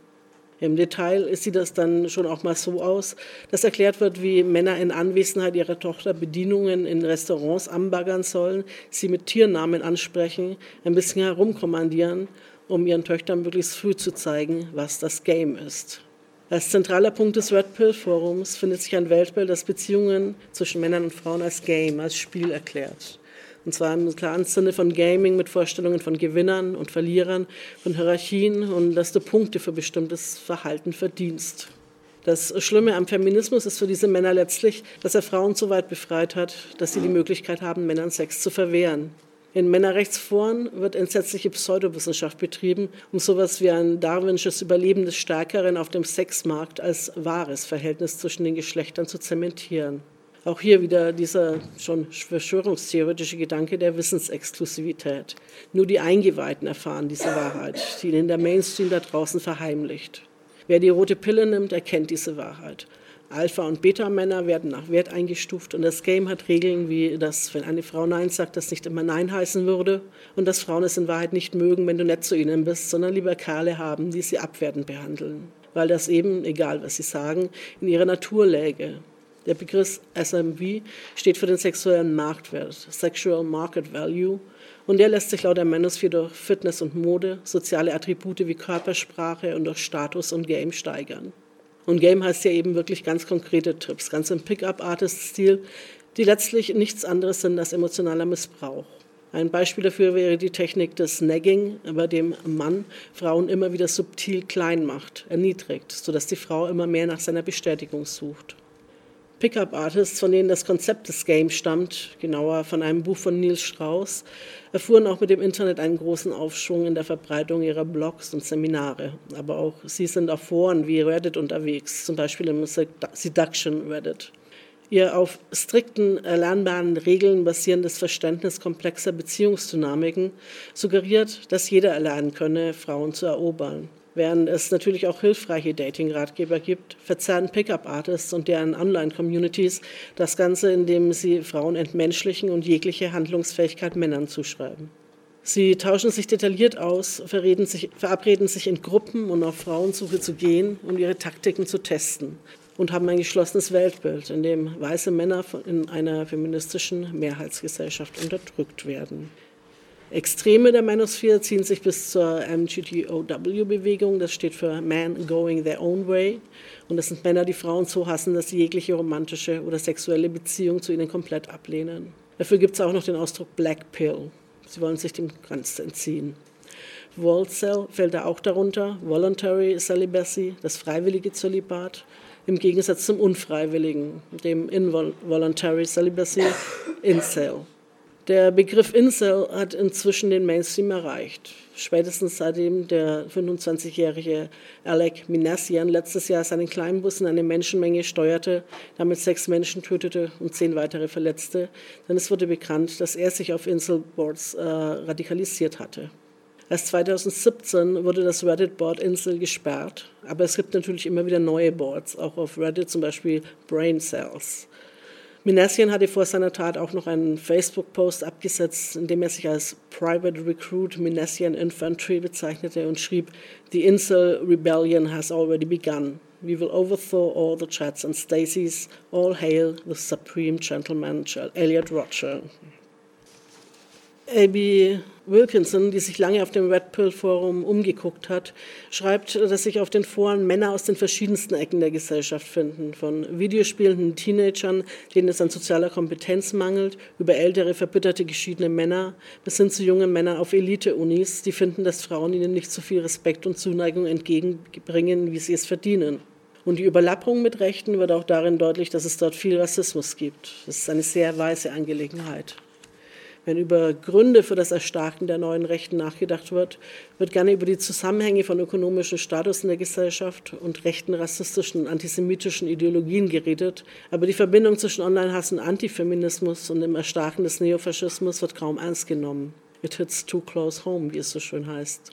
Im Detail sieht das dann schon auch mal so aus, dass erklärt wird, wie Männer in Anwesenheit ihrer Tochter Bedienungen in Restaurants anbaggern sollen, sie mit Tiernamen ansprechen, ein bisschen herumkommandieren, um ihren Töchtern möglichst früh zu zeigen, was das Game ist. Als zentraler Punkt des Red Pill Forums findet sich ein Weltbild, das Beziehungen zwischen Männern und Frauen als Game, als Spiel erklärt. Und zwar im klaren Sinne von Gaming mit Vorstellungen von Gewinnern und Verlierern, von Hierarchien und dass du Punkte für bestimmtes Verhalten verdienst. Das Schlimme am Feminismus ist für diese Männer letztlich, dass er Frauen so weit befreit hat, dass sie die Möglichkeit haben, Männern Sex zu verwehren. In Männerrechtsforen wird entsetzliche Pseudowissenschaft betrieben, um sowas wie ein darwinsches Überleben des Stärkeren auf dem Sexmarkt als wahres Verhältnis zwischen den Geschlechtern zu zementieren. Auch hier wieder dieser schon verschwörungstheoretische Gedanke der Wissensexklusivität. Nur die Eingeweihten erfahren diese Wahrheit, die ihnen der Mainstream da draußen verheimlicht. Wer die rote Pille nimmt, erkennt diese Wahrheit. Alpha- und Beta-Männer werden nach Wert eingestuft und das Game hat Regeln wie, dass wenn eine Frau Nein sagt, das nicht immer Nein heißen würde und dass Frauen es in Wahrheit nicht mögen, wenn du nett zu ihnen bist, sondern lieber Kerle haben, die sie abwertend behandeln. Weil das eben, egal was sie sagen, in ihrer Natur läge. Der Begriff SMV steht für den sexuellen Marktwert, Sexual Market Value, und der lässt sich laut der Manosphere durch Fitness und Mode, soziale Attribute wie Körpersprache und durch Status und Game steigern. Und Game heißt ja eben wirklich ganz konkrete Tipps, ganz im Pickup-Artist-Stil, die letztlich nichts anderes sind als emotionaler Missbrauch. Ein Beispiel dafür wäre die Technik des Nagging, bei dem Mann Frauen immer wieder subtil klein macht, erniedrigt, sodass die Frau immer mehr nach seiner Bestätigung sucht. Pickup-Artists, von denen das Konzept des Games stammt, genauer von einem Buch von Niels Strauss, erfuhren auch mit dem Internet einen großen Aufschwung in der Verbreitung ihrer Blogs und Seminare. Aber auch sie sind auf Foren wie Reddit unterwegs, zum Beispiel im Seduction Reddit. Ihr auf strikten erlernbaren Regeln basierendes Verständnis komplexer Beziehungsdynamiken suggeriert, dass jeder erlernen könne, Frauen zu erobern. Während es natürlich auch hilfreiche Dating-Ratgeber gibt, verzerren Pickup-Artists und deren Online-Communities das Ganze, indem sie Frauen entmenschlichen und jegliche Handlungsfähigkeit Männern zuschreiben. Sie tauschen sich detailliert aus, sich, verabreden sich in Gruppen, um auf Frauensuche zu gehen, um ihre Taktiken zu testen und haben ein geschlossenes Weltbild, in dem weiße Männer in einer feministischen Mehrheitsgesellschaft unterdrückt werden. Extreme der Manosphere ziehen sich bis zur MGTOW-Bewegung, das steht für Man Going Their Own Way. Und das sind Männer, die Frauen so hassen, dass sie jegliche romantische oder sexuelle Beziehung zu ihnen komplett ablehnen. Dafür gibt es auch noch den Ausdruck Black Pill. Sie wollen sich dem ganz entziehen. Volcel fällt da auch darunter, Voluntary Celibacy, das freiwillige Zölibat, im Gegensatz zum unfreiwilligen, dem Involuntary Celibacy, Incel. Der Begriff Incel hat inzwischen den Mainstream erreicht. Spätestens seitdem der 25-jährige Alec Minassian letztes Jahr seinen Kleinbus in eine Menschenmenge steuerte, damit sechs Menschen tötete und zehn weitere verletzte, denn es wurde bekannt, dass er sich auf Inselboards äh, radikalisiert hatte. Erst 2017 wurde das Reddit-Board Insel gesperrt, aber es gibt natürlich immer wieder neue Boards, auch auf Reddit zum Beispiel Brain Cells. Minassian hatte vor seiner Tat auch noch einen Facebook-Post abgesetzt, in dem er sich als Private Recruit Minassian Infantry bezeichnete und schrieb, The Insel Rebellion has already begun. We will overthrow all the Chats and Stacys. All hail the Supreme Gentleman Elliot Roger. Abby Wilkinson, die sich lange auf dem Red Pill Forum umgeguckt hat, schreibt, dass sich auf den Foren Männer aus den verschiedensten Ecken der Gesellschaft finden. Von videospielenden Teenagern, denen es an sozialer Kompetenz mangelt, über ältere, verbitterte, geschiedene Männer, bis hin zu jungen Männern auf Elite-Unis, die finden, dass Frauen ihnen nicht so viel Respekt und Zuneigung entgegenbringen, wie sie es verdienen. Und die Überlappung mit Rechten wird auch darin deutlich, dass es dort viel Rassismus gibt. Das ist eine sehr weiße Angelegenheit. Wenn über Gründe für das Erstarken der neuen Rechten nachgedacht wird, wird gerne über die Zusammenhänge von ökonomischem Status in der Gesellschaft und rechten, rassistischen und antisemitischen Ideologien geredet. Aber die Verbindung zwischen Online-Hass und Antifeminismus und dem Erstarken des Neofaschismus wird kaum ernst genommen. It hits too close home, wie es so schön heißt.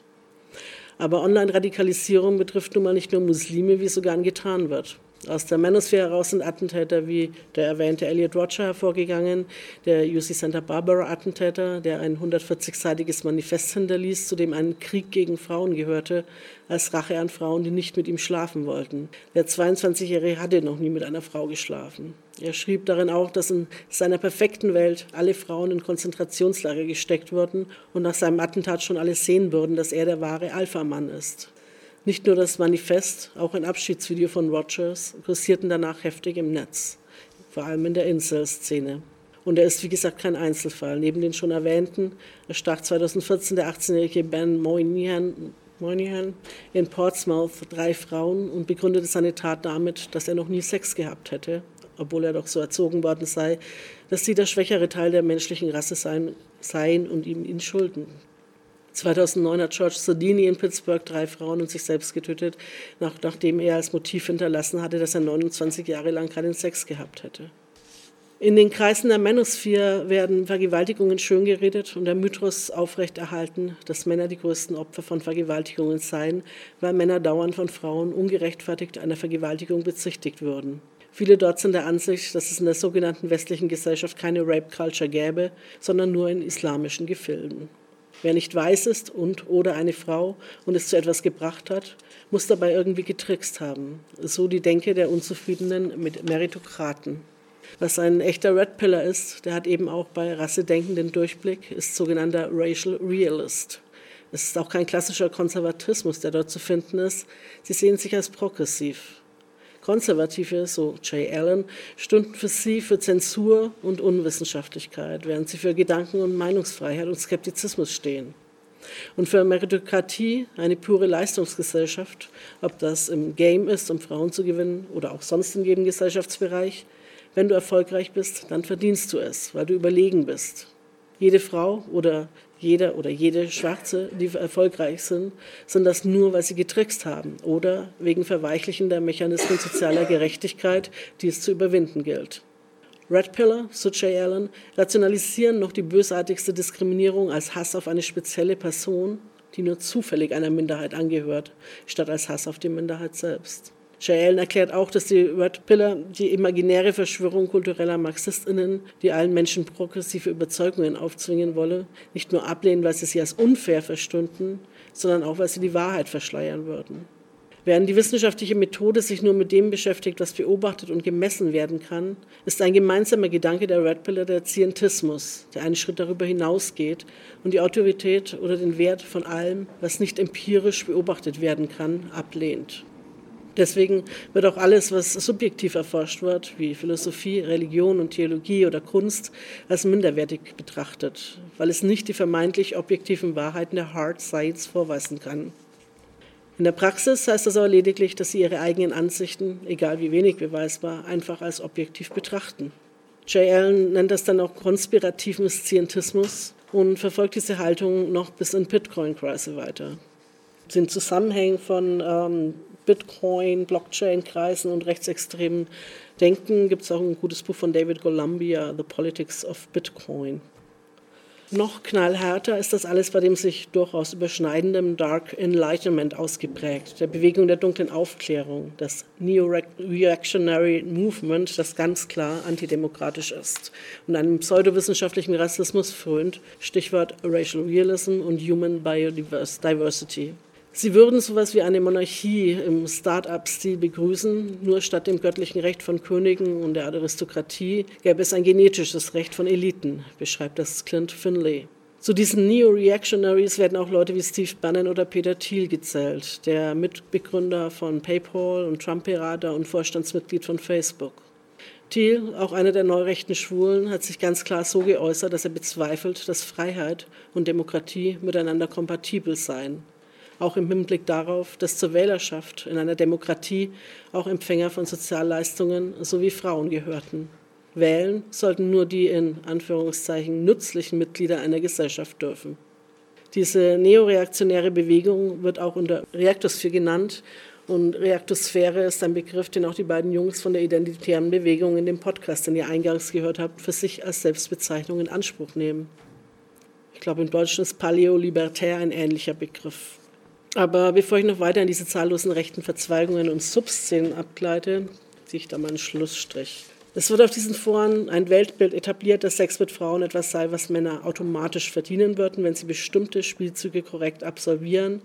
Aber Online-Radikalisierung betrifft nun mal nicht nur Muslime, wie es sogar getan wird. Aus der Manosphere heraus sind Attentäter wie der erwähnte Elliot Roger hervorgegangen, der UC Santa Barbara Attentäter, der ein 140-seitiges Manifest hinterließ, zu dem ein Krieg gegen Frauen gehörte, als Rache an Frauen, die nicht mit ihm schlafen wollten. Der 22-Jährige hatte noch nie mit einer Frau geschlafen. Er schrieb darin auch, dass in seiner perfekten Welt alle Frauen in Konzentrationslager gesteckt wurden und nach seinem Attentat schon alle sehen würden, dass er der wahre Alpha-Mann ist. Nicht nur das Manifest, auch ein Abschiedsvideo von Rogers kursierten danach heftig im Netz, vor allem in der Incel-Szene. Und er ist, wie gesagt, kein Einzelfall. Neben den schon erwähnten erstach 2014 der 18-jährige Ben Moynihan, Moynihan in Portsmouth drei Frauen und begründete seine Tat damit, dass er noch nie Sex gehabt hätte, obwohl er doch so erzogen worden sei, dass sie der schwächere Teil der menschlichen Rasse seien, seien und ihm ihn schulden. 2009 hat George Sardini in Pittsburgh drei Frauen und sich selbst getötet, nach, nachdem er als Motiv hinterlassen hatte, dass er 29 Jahre lang keinen Sex gehabt hätte. In den Kreisen der Manosphere werden Vergewaltigungen schön geredet und der Mythos aufrechterhalten, dass Männer die größten Opfer von Vergewaltigungen seien, weil Männer dauernd von Frauen ungerechtfertigt einer Vergewaltigung bezichtigt würden. Viele dort sind der Ansicht, dass es in der sogenannten westlichen Gesellschaft keine Rape Culture gäbe, sondern nur in islamischen Gefilden. Wer nicht weiß ist und oder eine Frau und es zu etwas gebracht hat, muss dabei irgendwie getrickst haben. So die Denke der Unzufriedenen mit Meritokraten. Was ein echter Red Pillar ist, der hat eben auch bei Rassedenken den Durchblick, ist sogenannter Racial Realist. Es ist auch kein klassischer Konservatismus, der dort zu finden ist. Sie sehen sich als progressiv. Konservative, so Jay Allen, stünden für sie für Zensur und Unwissenschaftlichkeit, während sie für Gedanken- und Meinungsfreiheit und Skeptizismus stehen. Und für Meritokratie, eine pure Leistungsgesellschaft, ob das im Game ist, um Frauen zu gewinnen oder auch sonst in jedem Gesellschaftsbereich, wenn du erfolgreich bist, dann verdienst du es, weil du überlegen bist. Jede Frau oder jeder oder jede Schwarze, die erfolgreich sind, sind das nur, weil sie getrickst haben oder wegen verweichlichender Mechanismen sozialer Gerechtigkeit, die es zu überwinden gilt. Red Pillar, so Jay Allen, rationalisieren noch die bösartigste Diskriminierung als Hass auf eine spezielle Person, die nur zufällig einer Minderheit angehört, statt als Hass auf die Minderheit selbst. Jay Allen erklärt auch, dass die Red Pillar die imaginäre Verschwörung kultureller MarxistInnen, die allen Menschen progressive Überzeugungen aufzwingen wolle, nicht nur ablehnen, weil sie sie als unfair verstünden, sondern auch, weil sie die Wahrheit verschleiern würden. Während die wissenschaftliche Methode sich nur mit dem beschäftigt, was beobachtet und gemessen werden kann, ist ein gemeinsamer Gedanke der Red Pillar der Zientismus, der einen Schritt darüber hinausgeht und die Autorität oder den Wert von allem, was nicht empirisch beobachtet werden kann, ablehnt. Deswegen wird auch alles, was subjektiv erforscht wird, wie Philosophie, Religion und Theologie oder Kunst, als minderwertig betrachtet, weil es nicht die vermeintlich objektiven Wahrheiten der Hard Science vorweisen kann. In der Praxis heißt das aber lediglich, dass sie ihre eigenen Ansichten, egal wie wenig beweisbar, einfach als objektiv betrachten. Jay Allen nennt das dann auch konspirativen Scientismus und verfolgt diese Haltung noch bis in Bitcoin-Kreise weiter. Den Zusammenhängen von ähm, Bitcoin, Blockchain-Kreisen und rechtsextremen Denken gibt es auch ein gutes Buch von David Columbia, The Politics of Bitcoin. Noch knallhärter ist das alles bei dem sich durchaus überschneidenden Dark Enlightenment ausgeprägt, der Bewegung der dunklen Aufklärung, das Neo-Reactionary Movement, das ganz klar antidemokratisch ist und einem pseudowissenschaftlichen Rassismus frönt, Stichwort Racial Realism und Human Biodiversity. Sie würden sowas wie eine Monarchie im Start-up-Stil begrüßen, nur statt dem göttlichen Recht von Königen und der Aristokratie gäbe es ein genetisches Recht von Eliten, beschreibt das Clint Finlay. Zu diesen Neo-Reactionaries werden auch Leute wie Steve Bannon oder Peter Thiel gezählt, der Mitbegründer von PayPal und Trump-Berater und Vorstandsmitglied von Facebook. Thiel, auch einer der neurechten Schwulen, hat sich ganz klar so geäußert, dass er bezweifelt, dass Freiheit und Demokratie miteinander kompatibel seien auch im Hinblick darauf, dass zur Wählerschaft in einer Demokratie auch Empfänger von Sozialleistungen sowie Frauen gehörten. Wählen sollten nur die in Anführungszeichen nützlichen Mitglieder einer Gesellschaft dürfen. Diese neoreaktionäre Bewegung wird auch unter Reaktosphäre genannt und Reaktosphäre ist ein Begriff, den auch die beiden Jungs von der identitären Bewegung in dem Podcast, den ihr eingangs gehört habt, für sich als Selbstbezeichnung in Anspruch nehmen. Ich glaube, im Deutschen ist Paleo-Libertär ein ähnlicher Begriff. Aber bevor ich noch weiter in diese zahllosen rechten Verzweigungen und Subszenen abgleite, ziehe ich da mal einen Schlussstrich. Es wird auf diesen Foren ein Weltbild etabliert, dass Sex mit Frauen etwas sei, was Männer automatisch verdienen würden, wenn sie bestimmte Spielzüge korrekt absolvieren.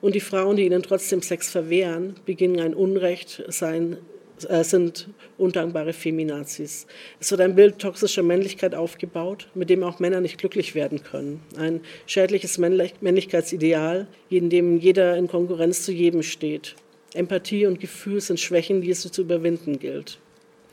Und die Frauen, die ihnen trotzdem Sex verwehren, beginnen ein Unrecht, sein äh, sind undankbare Feminazis. Es wird ein Bild toxischer Männlichkeit aufgebaut, mit dem auch Männer nicht glücklich werden können. Ein schädliches Männlichkeitsideal, in dem jeder in Konkurrenz zu jedem steht. Empathie und Gefühl sind Schwächen, die es zu überwinden gilt.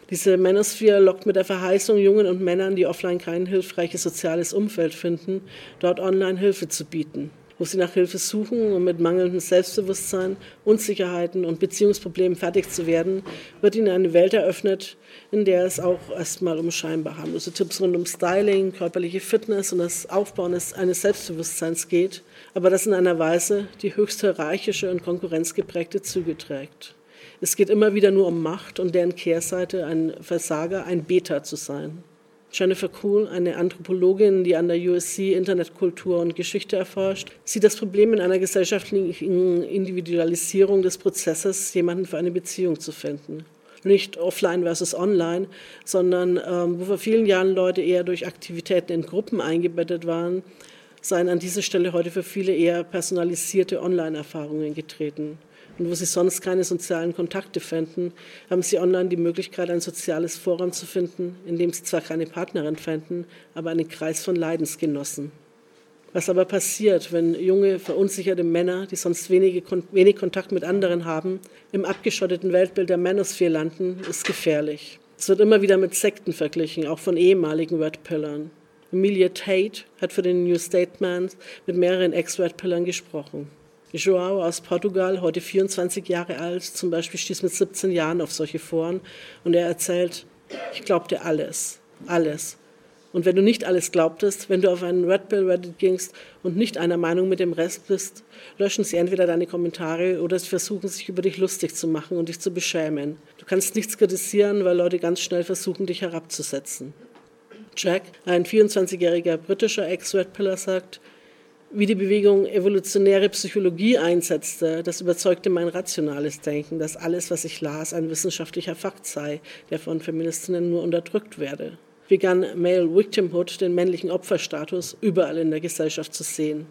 Diese Manosphere lockt mit der Verheißung Jungen und Männern, die offline kein hilfreiches soziales Umfeld finden, dort online Hilfe zu bieten wo sie nach Hilfe suchen, um mit mangelndem Selbstbewusstsein, Unsicherheiten und Beziehungsproblemen fertig zu werden, wird ihnen eine Welt eröffnet, in der es auch erstmal um scheinbar harmlose Tipps rund um Styling, körperliche Fitness und das Aufbauen eines Selbstbewusstseins geht, aber das in einer Weise, die höchst hierarchische und konkurrenzgeprägte Züge trägt. Es geht immer wieder nur um Macht und deren Kehrseite ein Versager, ein Beta zu sein. Jennifer Kuhl, eine Anthropologin, die an der USC Internetkultur und Geschichte erforscht, sieht das Problem in einer gesellschaftlichen Individualisierung des Prozesses, jemanden für eine Beziehung zu finden. Nicht offline versus online, sondern ähm, wo vor vielen Jahren Leute eher durch Aktivitäten in Gruppen eingebettet waren, seien an dieser Stelle heute für viele eher personalisierte Online-Erfahrungen getreten. Und wo sie sonst keine sozialen Kontakte fänden, haben sie online die Möglichkeit, ein soziales Forum zu finden, in dem sie zwar keine Partnerin fänden, aber einen Kreis von Leidensgenossen. Was aber passiert, wenn junge, verunsicherte Männer, die sonst wenige, wenig Kontakt mit anderen haben, im abgeschotteten Weltbild der Manosphere landen, ist gefährlich. Es wird immer wieder mit Sekten verglichen, auch von ehemaligen Red-Pillern. Emilia Tate hat für den New Statement mit mehreren Ex-Red-Pillern gesprochen. Joao aus Portugal, heute 24 Jahre alt, zum Beispiel stieß mit 17 Jahren auf solche Foren und er erzählt, ich glaubte alles, alles. Und wenn du nicht alles glaubtest, wenn du auf einen Red Pill Reddit gingst und nicht einer Meinung mit dem Rest bist, löschen sie entweder deine Kommentare oder sie versuchen sich über dich lustig zu machen und dich zu beschämen. Du kannst nichts kritisieren, weil Leute ganz schnell versuchen, dich herabzusetzen. Jack, ein 24-jähriger britischer Ex-Red Pillar, sagt, wie die Bewegung evolutionäre Psychologie einsetzte, das überzeugte mein rationales Denken, dass alles, was ich las, ein wissenschaftlicher Fakt sei, der von Feministinnen nur unterdrückt werde. Begann Male Victimhood, den männlichen Opferstatus, überall in der Gesellschaft zu sehen.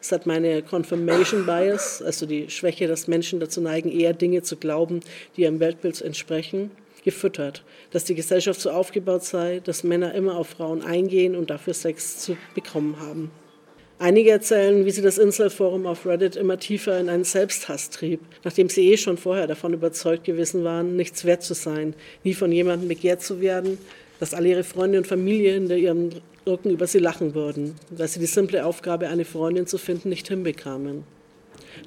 Es hat meine Confirmation Bias, also die Schwäche, dass Menschen dazu neigen, eher Dinge zu glauben, die ihrem Weltbild entsprechen, gefüttert. Dass die Gesellschaft so aufgebaut sei, dass Männer immer auf Frauen eingehen und dafür Sex zu bekommen haben. Einige erzählen, wie sie das Incel-Forum auf Reddit immer tiefer in einen Selbsthass trieb, nachdem sie eh schon vorher davon überzeugt gewesen waren, nichts wert zu sein, nie von jemandem begehrt zu werden, dass alle ihre Freunde und Familie hinter ihrem Rücken über sie lachen würden, weil sie die simple Aufgabe, eine Freundin zu finden, nicht hinbekamen.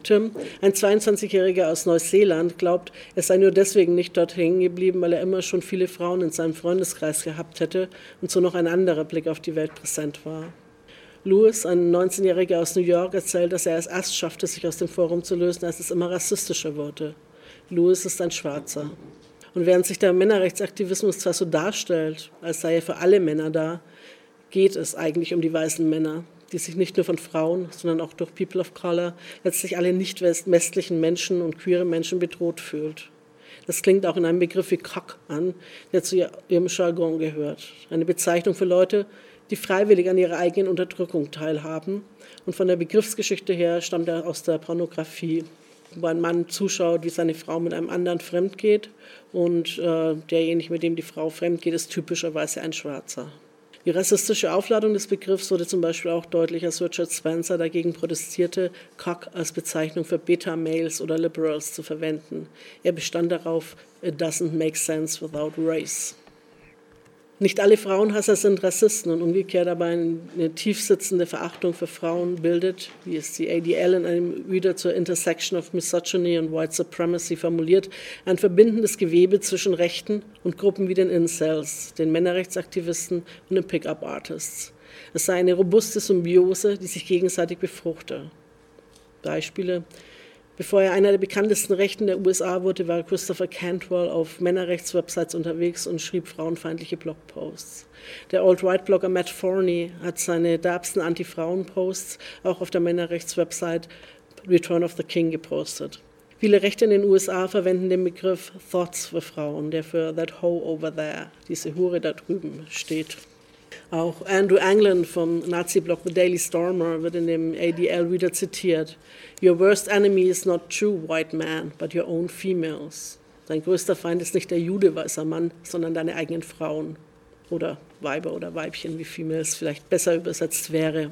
Tim, ein 22-Jähriger aus Neuseeland, glaubt, er sei nur deswegen nicht dort hängen geblieben, weil er immer schon viele Frauen in seinem Freundeskreis gehabt hätte und so noch ein anderer Blick auf die Welt präsent war. Louis, ein 19-Jähriger aus New York, erzählt, dass er es erst schaffte, sich aus dem Forum zu lösen, als es immer rassistischer wurde. Louis ist ein Schwarzer. Und während sich der Männerrechtsaktivismus zwar so darstellt, als sei er für alle Männer da, geht es eigentlich um die weißen Männer, die sich nicht nur von Frauen, sondern auch durch People of Color, letztlich alle nicht westlichen Menschen und queere Menschen bedroht fühlt. Das klingt auch in einem Begriff wie Cock an, der zu ihrem Jargon gehört. Eine Bezeichnung für Leute, die freiwillig an ihrer eigenen Unterdrückung teilhaben. Und von der Begriffsgeschichte her stammt er aus der Pornografie, wo ein Mann zuschaut, wie seine Frau mit einem anderen fremd geht. Und äh, derjenige, mit dem die Frau fremd geht, ist typischerweise ein Schwarzer. Die rassistische Aufladung des Begriffs wurde zum Beispiel auch deutlich, als Richard Spencer dagegen protestierte, Cock als Bezeichnung für Beta-Males oder Liberals zu verwenden. Er bestand darauf, it doesn't make sense without race. Nicht alle Frauenhasser sind Rassisten und umgekehrt aber eine tiefsitzende Verachtung für Frauen bildet, wie es die ADL in einem wieder zur Intersection of Misogyny und White Supremacy formuliert, ein verbindendes Gewebe zwischen Rechten und Gruppen wie den Incels, den Männerrechtsaktivisten und den Pickup-Artists. Es sei eine robuste Symbiose, die sich gegenseitig befruchte. Beispiele Bevor er einer der bekanntesten Rechten der USA wurde, war Christopher Cantwell auf Männerrechtswebsites unterwegs und schrieb frauenfeindliche Blogposts. Der Alt-Right-Blogger Matt Forney hat seine derbsten Anti-Frauen-Posts auch auf der Männerrechtswebsite Return of the King gepostet. Viele Rechte in den USA verwenden den Begriff Thoughts für Frauen, der für That Hoe Over There, diese Hure da drüben, steht. Auch Andrew Anglin vom Nazi-Blog The Daily Stormer wird in dem ADL wieder zitiert. Your worst enemy is not true white man, but your own females. Dein größter Feind ist nicht der Jude, weißer Mann, sondern deine eigenen Frauen. Oder Weiber oder Weibchen, wie Females vielleicht besser übersetzt wäre.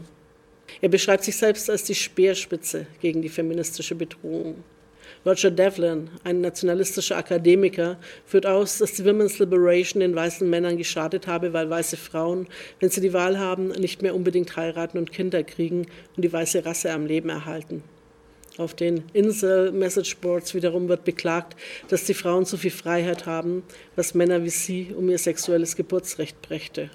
Er beschreibt sich selbst als die Speerspitze gegen die feministische Bedrohung. Roger Devlin, ein nationalistischer Akademiker, führt aus, dass die Women's Liberation den weißen Männern geschadet habe, weil weiße Frauen, wenn sie die Wahl haben, nicht mehr unbedingt heiraten und Kinder kriegen und die weiße Rasse am Leben erhalten. Auf den Insel-Messageboards wiederum wird beklagt, dass die Frauen zu viel Freiheit haben, was Männer wie sie um ihr sexuelles Geburtsrecht brächte.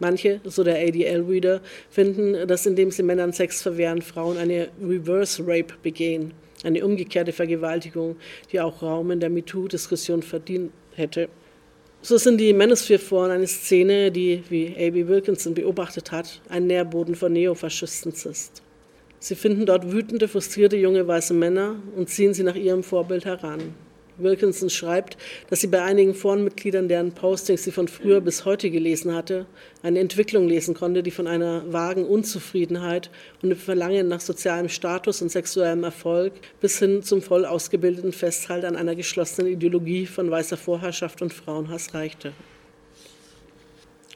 Manche, so der ADL-Reader, finden, dass indem sie Männern Sex verwehren, Frauen eine Reverse Rape begehen eine umgekehrte Vergewaltigung, die auch Raum in der MeToo-Diskussion verdient hätte. So sind die Manosphere-Foren eine Szene, die, wie A.B. Wilkinson beobachtet hat, ein Nährboden von Neofaschisten ist. Sie finden dort wütende, frustrierte junge weiße Männer und ziehen sie nach ihrem Vorbild heran. Wilkinson schreibt, dass sie bei einigen Forenmitgliedern, deren Postings sie von früher bis heute gelesen hatte, eine Entwicklung lesen konnte, die von einer vagen Unzufriedenheit und dem Verlangen nach sozialem Status und sexuellem Erfolg bis hin zum voll ausgebildeten Festhalt an einer geschlossenen Ideologie von weißer Vorherrschaft und Frauenhass reichte.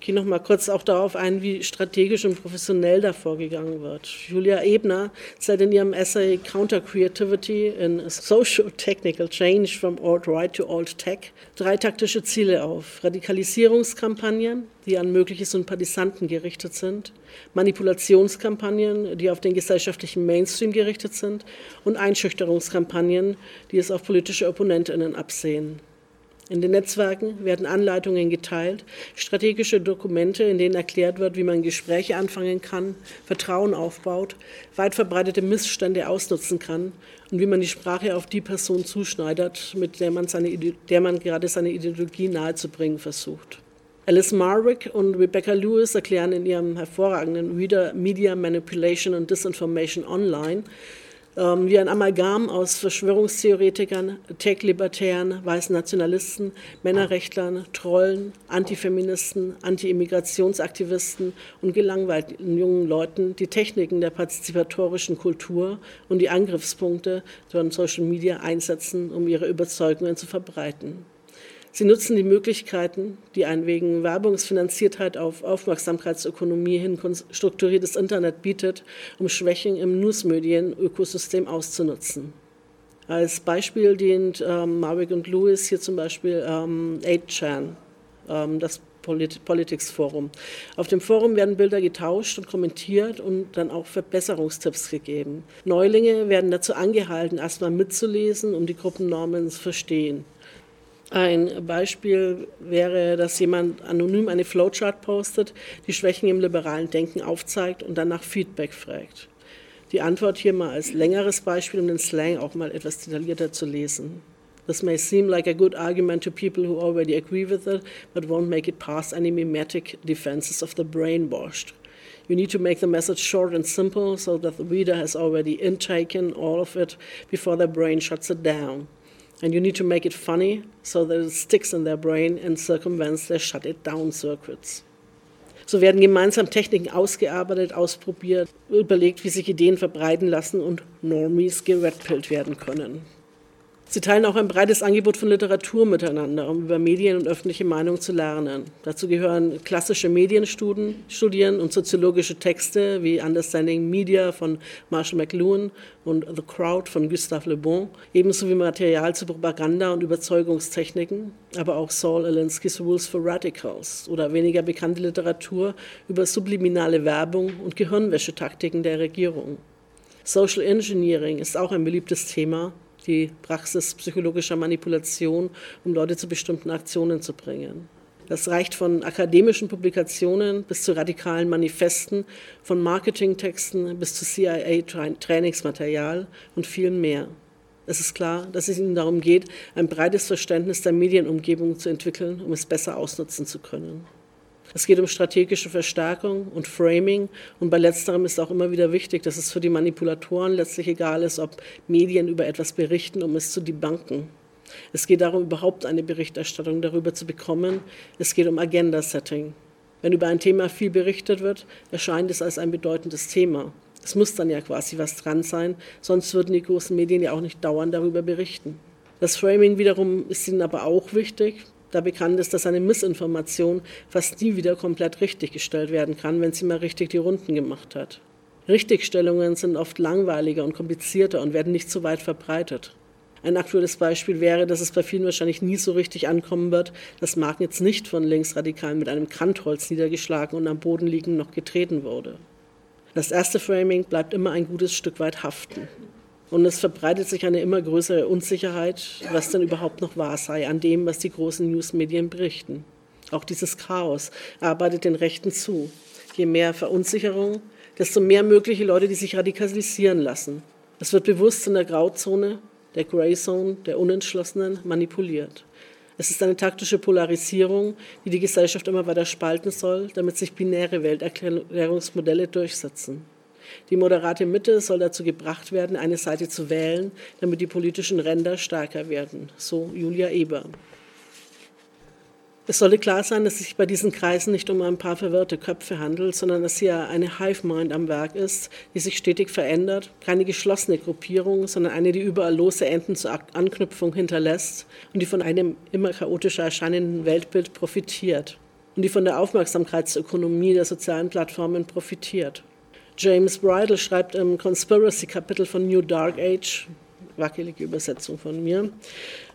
Ich gehe noch mal kurz auch darauf ein, wie strategisch und professionell da vorgegangen wird. Julia Ebner zeigt in ihrem Essay Counter Creativity in Socio-Technical Change from Old Right to Old Tech drei taktische Ziele auf. Radikalisierungskampagnen, die an mögliche Sympathisanten gerichtet sind, Manipulationskampagnen, die auf den gesellschaftlichen Mainstream gerichtet sind und Einschüchterungskampagnen, die es auf politische Opponentinnen absehen. In den Netzwerken werden Anleitungen geteilt, strategische Dokumente, in denen erklärt wird, wie man Gespräche anfangen kann, Vertrauen aufbaut, weit verbreitete Missstände ausnutzen kann und wie man die Sprache auf die Person zuschneidert, mit der man, seine, der man gerade seine Ideologie nahezubringen versucht. Alice Marwick und Rebecca Lewis erklären in ihrem hervorragenden Reader Media Manipulation and Disinformation Online, ähm, wie ein Amalgam aus Verschwörungstheoretikern, Tech-Libertären, weißen Nationalisten, Männerrechtlern, Trollen, Antifeministen, Anti-Immigrationsaktivisten und gelangweilten jungen Leuten die Techniken der partizipatorischen Kultur und die Angriffspunkte von Social Media einsetzen, um ihre Überzeugungen zu verbreiten. Sie nutzen die Möglichkeiten, die ein wegen Werbungsfinanziertheit auf Aufmerksamkeitsökonomie hin strukturiertes Internet bietet, um Schwächen im Newsmedien-Ökosystem auszunutzen. Als Beispiel dient ähm, Marwick und Lewis hier zum Beispiel ähm, 8chan, ähm, das Polit Politics Forum. Auf dem Forum werden Bilder getauscht und kommentiert und dann auch Verbesserungstipps gegeben. Neulinge werden dazu angehalten, erstmal mitzulesen, um die Gruppennormen zu verstehen. Ein Beispiel wäre, dass jemand anonym eine Flowchart postet, die Schwächen im liberalen Denken aufzeigt und danach Feedback fragt. Die Antwort hier mal als längeres Beispiel, um den Slang auch mal etwas detaillierter zu lesen. This may seem like a good argument to people who already agree with it, but won't make it past any mimetic defenses of the brainwashed. You need to make the message short and simple so that the reader has already intaken all of it before their brain shuts it down. And you need to make it funny so that it sticks in their brain and circumvents their shut it down circuits. So werden gemeinsam Techniken ausgearbeitet, ausprobiert, überlegt, wie sich Ideen verbreiten lassen und Normies geredpillt werden können. Sie teilen auch ein breites Angebot von Literatur miteinander, um über Medien und öffentliche Meinung zu lernen. Dazu gehören klassische Medienstudien und soziologische Texte wie Understanding Media von Marshall McLuhan und The Crowd von Gustave Le Bon, ebenso wie Material zu Propaganda und Überzeugungstechniken, aber auch Saul Alinsky's Rules for Radicals oder weniger bekannte Literatur über subliminale Werbung und Gehirnwäschetaktiken der Regierung. Social Engineering ist auch ein beliebtes Thema, die Praxis psychologischer Manipulation, um Leute zu bestimmten Aktionen zu bringen. Das reicht von akademischen Publikationen bis zu radikalen Manifesten, von Marketingtexten bis zu CIA-Trainingsmaterial und viel mehr. Es ist klar, dass es ihnen darum geht, ein breites Verständnis der Medienumgebung zu entwickeln, um es besser ausnutzen zu können. Es geht um strategische Verstärkung und Framing. Und bei letzterem ist auch immer wieder wichtig, dass es für die Manipulatoren letztlich egal ist, ob Medien über etwas berichten, um es zu debunken. Es geht darum, überhaupt eine Berichterstattung darüber zu bekommen. Es geht um Agenda-Setting. Wenn über ein Thema viel berichtet wird, erscheint es als ein bedeutendes Thema. Es muss dann ja quasi was dran sein, sonst würden die großen Medien ja auch nicht dauernd darüber berichten. Das Framing wiederum ist ihnen aber auch wichtig, da bekannt ist, dass eine Missinformation fast nie wieder komplett richtiggestellt werden kann, wenn sie mal richtig die Runden gemacht hat. Richtigstellungen sind oft langweiliger und komplizierter und werden nicht so weit verbreitet. Ein aktuelles Beispiel wäre, dass es bei vielen wahrscheinlich nie so richtig ankommen wird, dass Marken jetzt nicht von Linksradikalen mit einem Kantholz niedergeschlagen und am Boden liegend noch getreten wurde. Das erste Framing bleibt immer ein gutes Stück weit haften. Und es verbreitet sich eine immer größere Unsicherheit, was denn überhaupt noch wahr sei an dem, was die großen Newsmedien berichten. Auch dieses Chaos arbeitet den Rechten zu. Je mehr Verunsicherung, desto mehr mögliche Leute, die sich radikalisieren lassen. Es wird bewusst in der Grauzone, der Grey Zone, der Unentschlossenen manipuliert. Es ist eine taktische Polarisierung, die die Gesellschaft immer weiter spalten soll, damit sich binäre Welterklärungsmodelle durchsetzen. Die moderate Mitte soll dazu gebracht werden, eine Seite zu wählen, damit die politischen Ränder stärker werden. So Julia Eber. Es solle klar sein, dass es sich bei diesen Kreisen nicht um ein paar verwirrte Köpfe handelt, sondern dass hier eine Hive-Mind am Werk ist, die sich stetig verändert, keine geschlossene Gruppierung, sondern eine, die überall lose Enden zur Anknüpfung hinterlässt und die von einem immer chaotischer erscheinenden Weltbild profitiert und die von der Aufmerksamkeitsökonomie der sozialen Plattformen profitiert. James Bridle schreibt im Conspiracy-Kapitel von New Dark Age, wackelige Übersetzung von mir,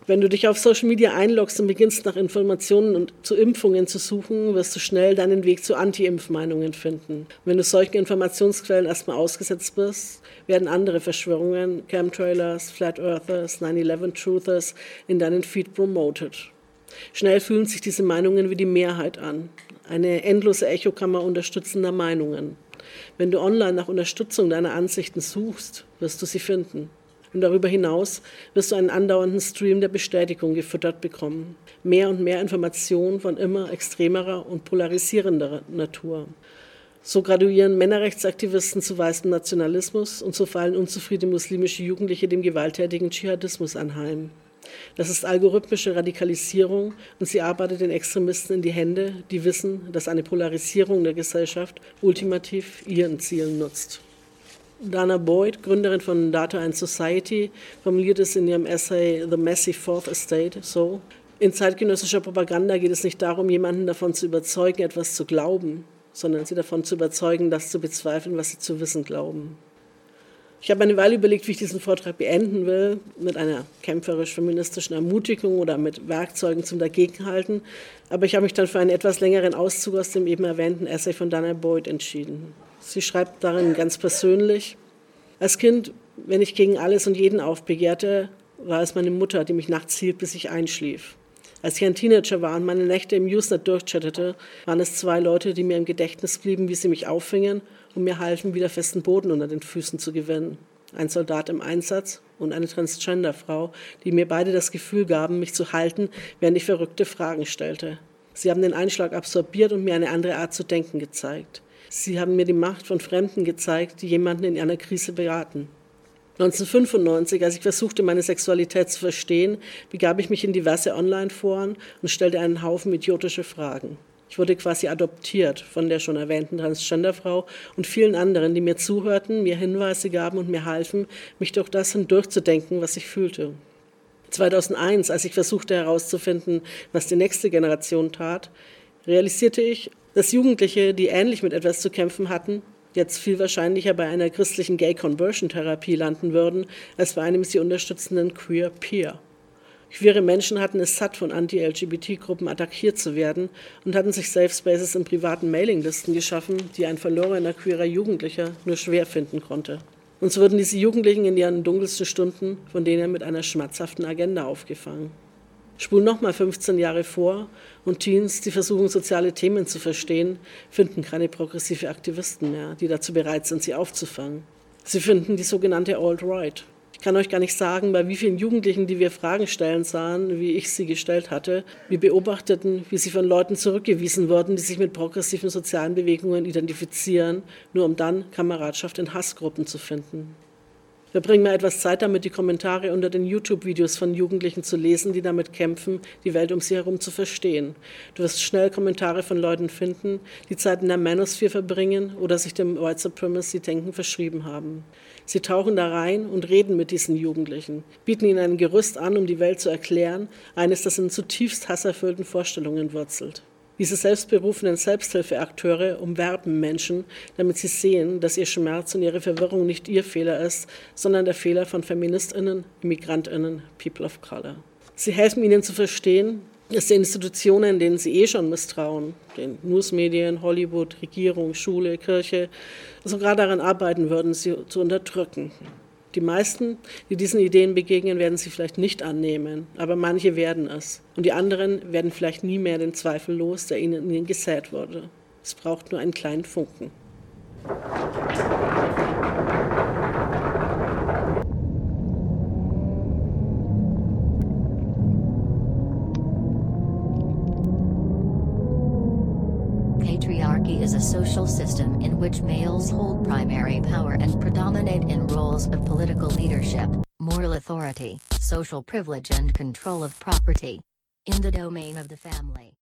wenn du dich auf Social Media einloggst und beginnst nach Informationen und zu Impfungen zu suchen, wirst du schnell deinen Weg zu Anti-Impf-Meinungen finden. Wenn du solchen Informationsquellen erstmal ausgesetzt bist, werden andere Verschwörungen, Chemtrailers, Flat Earthers, 9-11 Truthers in deinen Feed promoted. Schnell fühlen sich diese Meinungen wie die Mehrheit an. Eine endlose Echokammer unterstützender Meinungen. Wenn du online nach Unterstützung deiner Ansichten suchst, wirst du sie finden. Und darüber hinaus wirst du einen andauernden Stream der Bestätigung gefüttert bekommen. Mehr und mehr Informationen von immer extremerer und polarisierender Natur. So graduieren Männerrechtsaktivisten zu weißem Nationalismus und so fallen unzufriedene muslimische Jugendliche dem gewalttätigen Dschihadismus anheim. Das ist algorithmische Radikalisierung und sie arbeitet den Extremisten in die Hände, die wissen, dass eine Polarisierung der Gesellschaft ultimativ ihren Zielen nutzt. Dana Boyd, Gründerin von Data and Society, formuliert es in ihrem Essay The Messy Fourth Estate so. In zeitgenössischer Propaganda geht es nicht darum, jemanden davon zu überzeugen, etwas zu glauben, sondern sie davon zu überzeugen, das zu bezweifeln, was sie zu wissen glauben. Ich habe eine Weile überlegt, wie ich diesen Vortrag beenden will, mit einer kämpferisch-feministischen Ermutigung oder mit Werkzeugen zum Dagegenhalten. Aber ich habe mich dann für einen etwas längeren Auszug aus dem eben erwähnten Essay von Dana Boyd entschieden. Sie schreibt darin ganz persönlich, als Kind, wenn ich gegen alles und jeden aufbegehrte, war es meine Mutter, die mich nachts hielt, bis ich einschlief. Als ich ein Teenager war und meine Nächte im Usenet durchchattete, waren es zwei Leute, die mir im Gedächtnis blieben, wie sie mich auffingen und mir halfen, wieder festen Boden unter den Füßen zu gewinnen. Ein Soldat im Einsatz und eine Transgender-Frau, die mir beide das Gefühl gaben, mich zu halten, während ich verrückte Fragen stellte. Sie haben den Einschlag absorbiert und mir eine andere Art zu denken gezeigt. Sie haben mir die Macht von Fremden gezeigt, die jemanden in einer Krise beraten. 1995, als ich versuchte, meine Sexualität zu verstehen, begab ich mich in diverse Online-Foren und stellte einen Haufen idiotische Fragen. Ich wurde quasi adoptiert von der schon erwähnten Transgenderfrau und vielen anderen, die mir zuhörten, mir Hinweise gaben und mir halfen, mich durch das hindurchzudenken, was ich fühlte. 2001, als ich versuchte herauszufinden, was die nächste Generation tat, realisierte ich, dass Jugendliche, die ähnlich mit etwas zu kämpfen hatten, jetzt viel wahrscheinlicher bei einer christlichen Gay-Conversion-Therapie landen würden, als bei einem sie unterstützenden Queer Peer. Queere Menschen hatten es satt, von Anti-LGBT-Gruppen attackiert zu werden und hatten sich Safe Spaces in privaten Mailinglisten geschaffen, die ein verlorener queerer Jugendlicher nur schwer finden konnte. Und so wurden diese Jugendlichen in ihren dunkelsten Stunden von denen mit einer schmerzhaften Agenda aufgefangen. Spul nochmal 15 Jahre vor und Teens, die versuchen, soziale Themen zu verstehen, finden keine progressive Aktivisten mehr, die dazu bereit sind, sie aufzufangen. Sie finden die sogenannte Alt-Right. Ich kann euch gar nicht sagen, bei wie vielen Jugendlichen, die wir Fragen stellen sahen, wie ich sie gestellt hatte, wir beobachteten, wie sie von Leuten zurückgewiesen wurden, die sich mit progressiven sozialen Bewegungen identifizieren, nur um dann Kameradschaft in Hassgruppen zu finden. Verbring mal etwas Zeit damit, die Kommentare unter den YouTube-Videos von Jugendlichen zu lesen, die damit kämpfen, die Welt um sie herum zu verstehen. Du wirst schnell Kommentare von Leuten finden, die Zeit in der Manosphere verbringen oder sich dem White Supremacy-Denken verschrieben haben. Sie tauchen da rein und reden mit diesen Jugendlichen, bieten ihnen ein Gerüst an, um die Welt zu erklären, eines, das in zutiefst hasserfüllten Vorstellungen wurzelt. Diese selbstberufenen Selbsthilfeakteure umwerben Menschen, damit sie sehen, dass ihr Schmerz und ihre Verwirrung nicht ihr Fehler ist, sondern der Fehler von Feministinnen, Immigrantinnen, People of Color. Sie helfen ihnen zu verstehen, dass die Institutionen, denen sie eh schon misstrauen, den Newsmedien, Hollywood, Regierung, Schule, Kirche, sogar daran arbeiten würden, sie zu unterdrücken. Die meisten, die diesen Ideen begegnen, werden sie vielleicht nicht annehmen, aber manche werden es. Und die anderen werden vielleicht nie mehr den Zweifel los, der ihnen, ihnen gesät wurde. Es braucht nur einen kleinen Funken. Is a social system in which males hold primary power and predominate in roles of political leadership, moral authority, social privilege and control of property. In the domain of the family.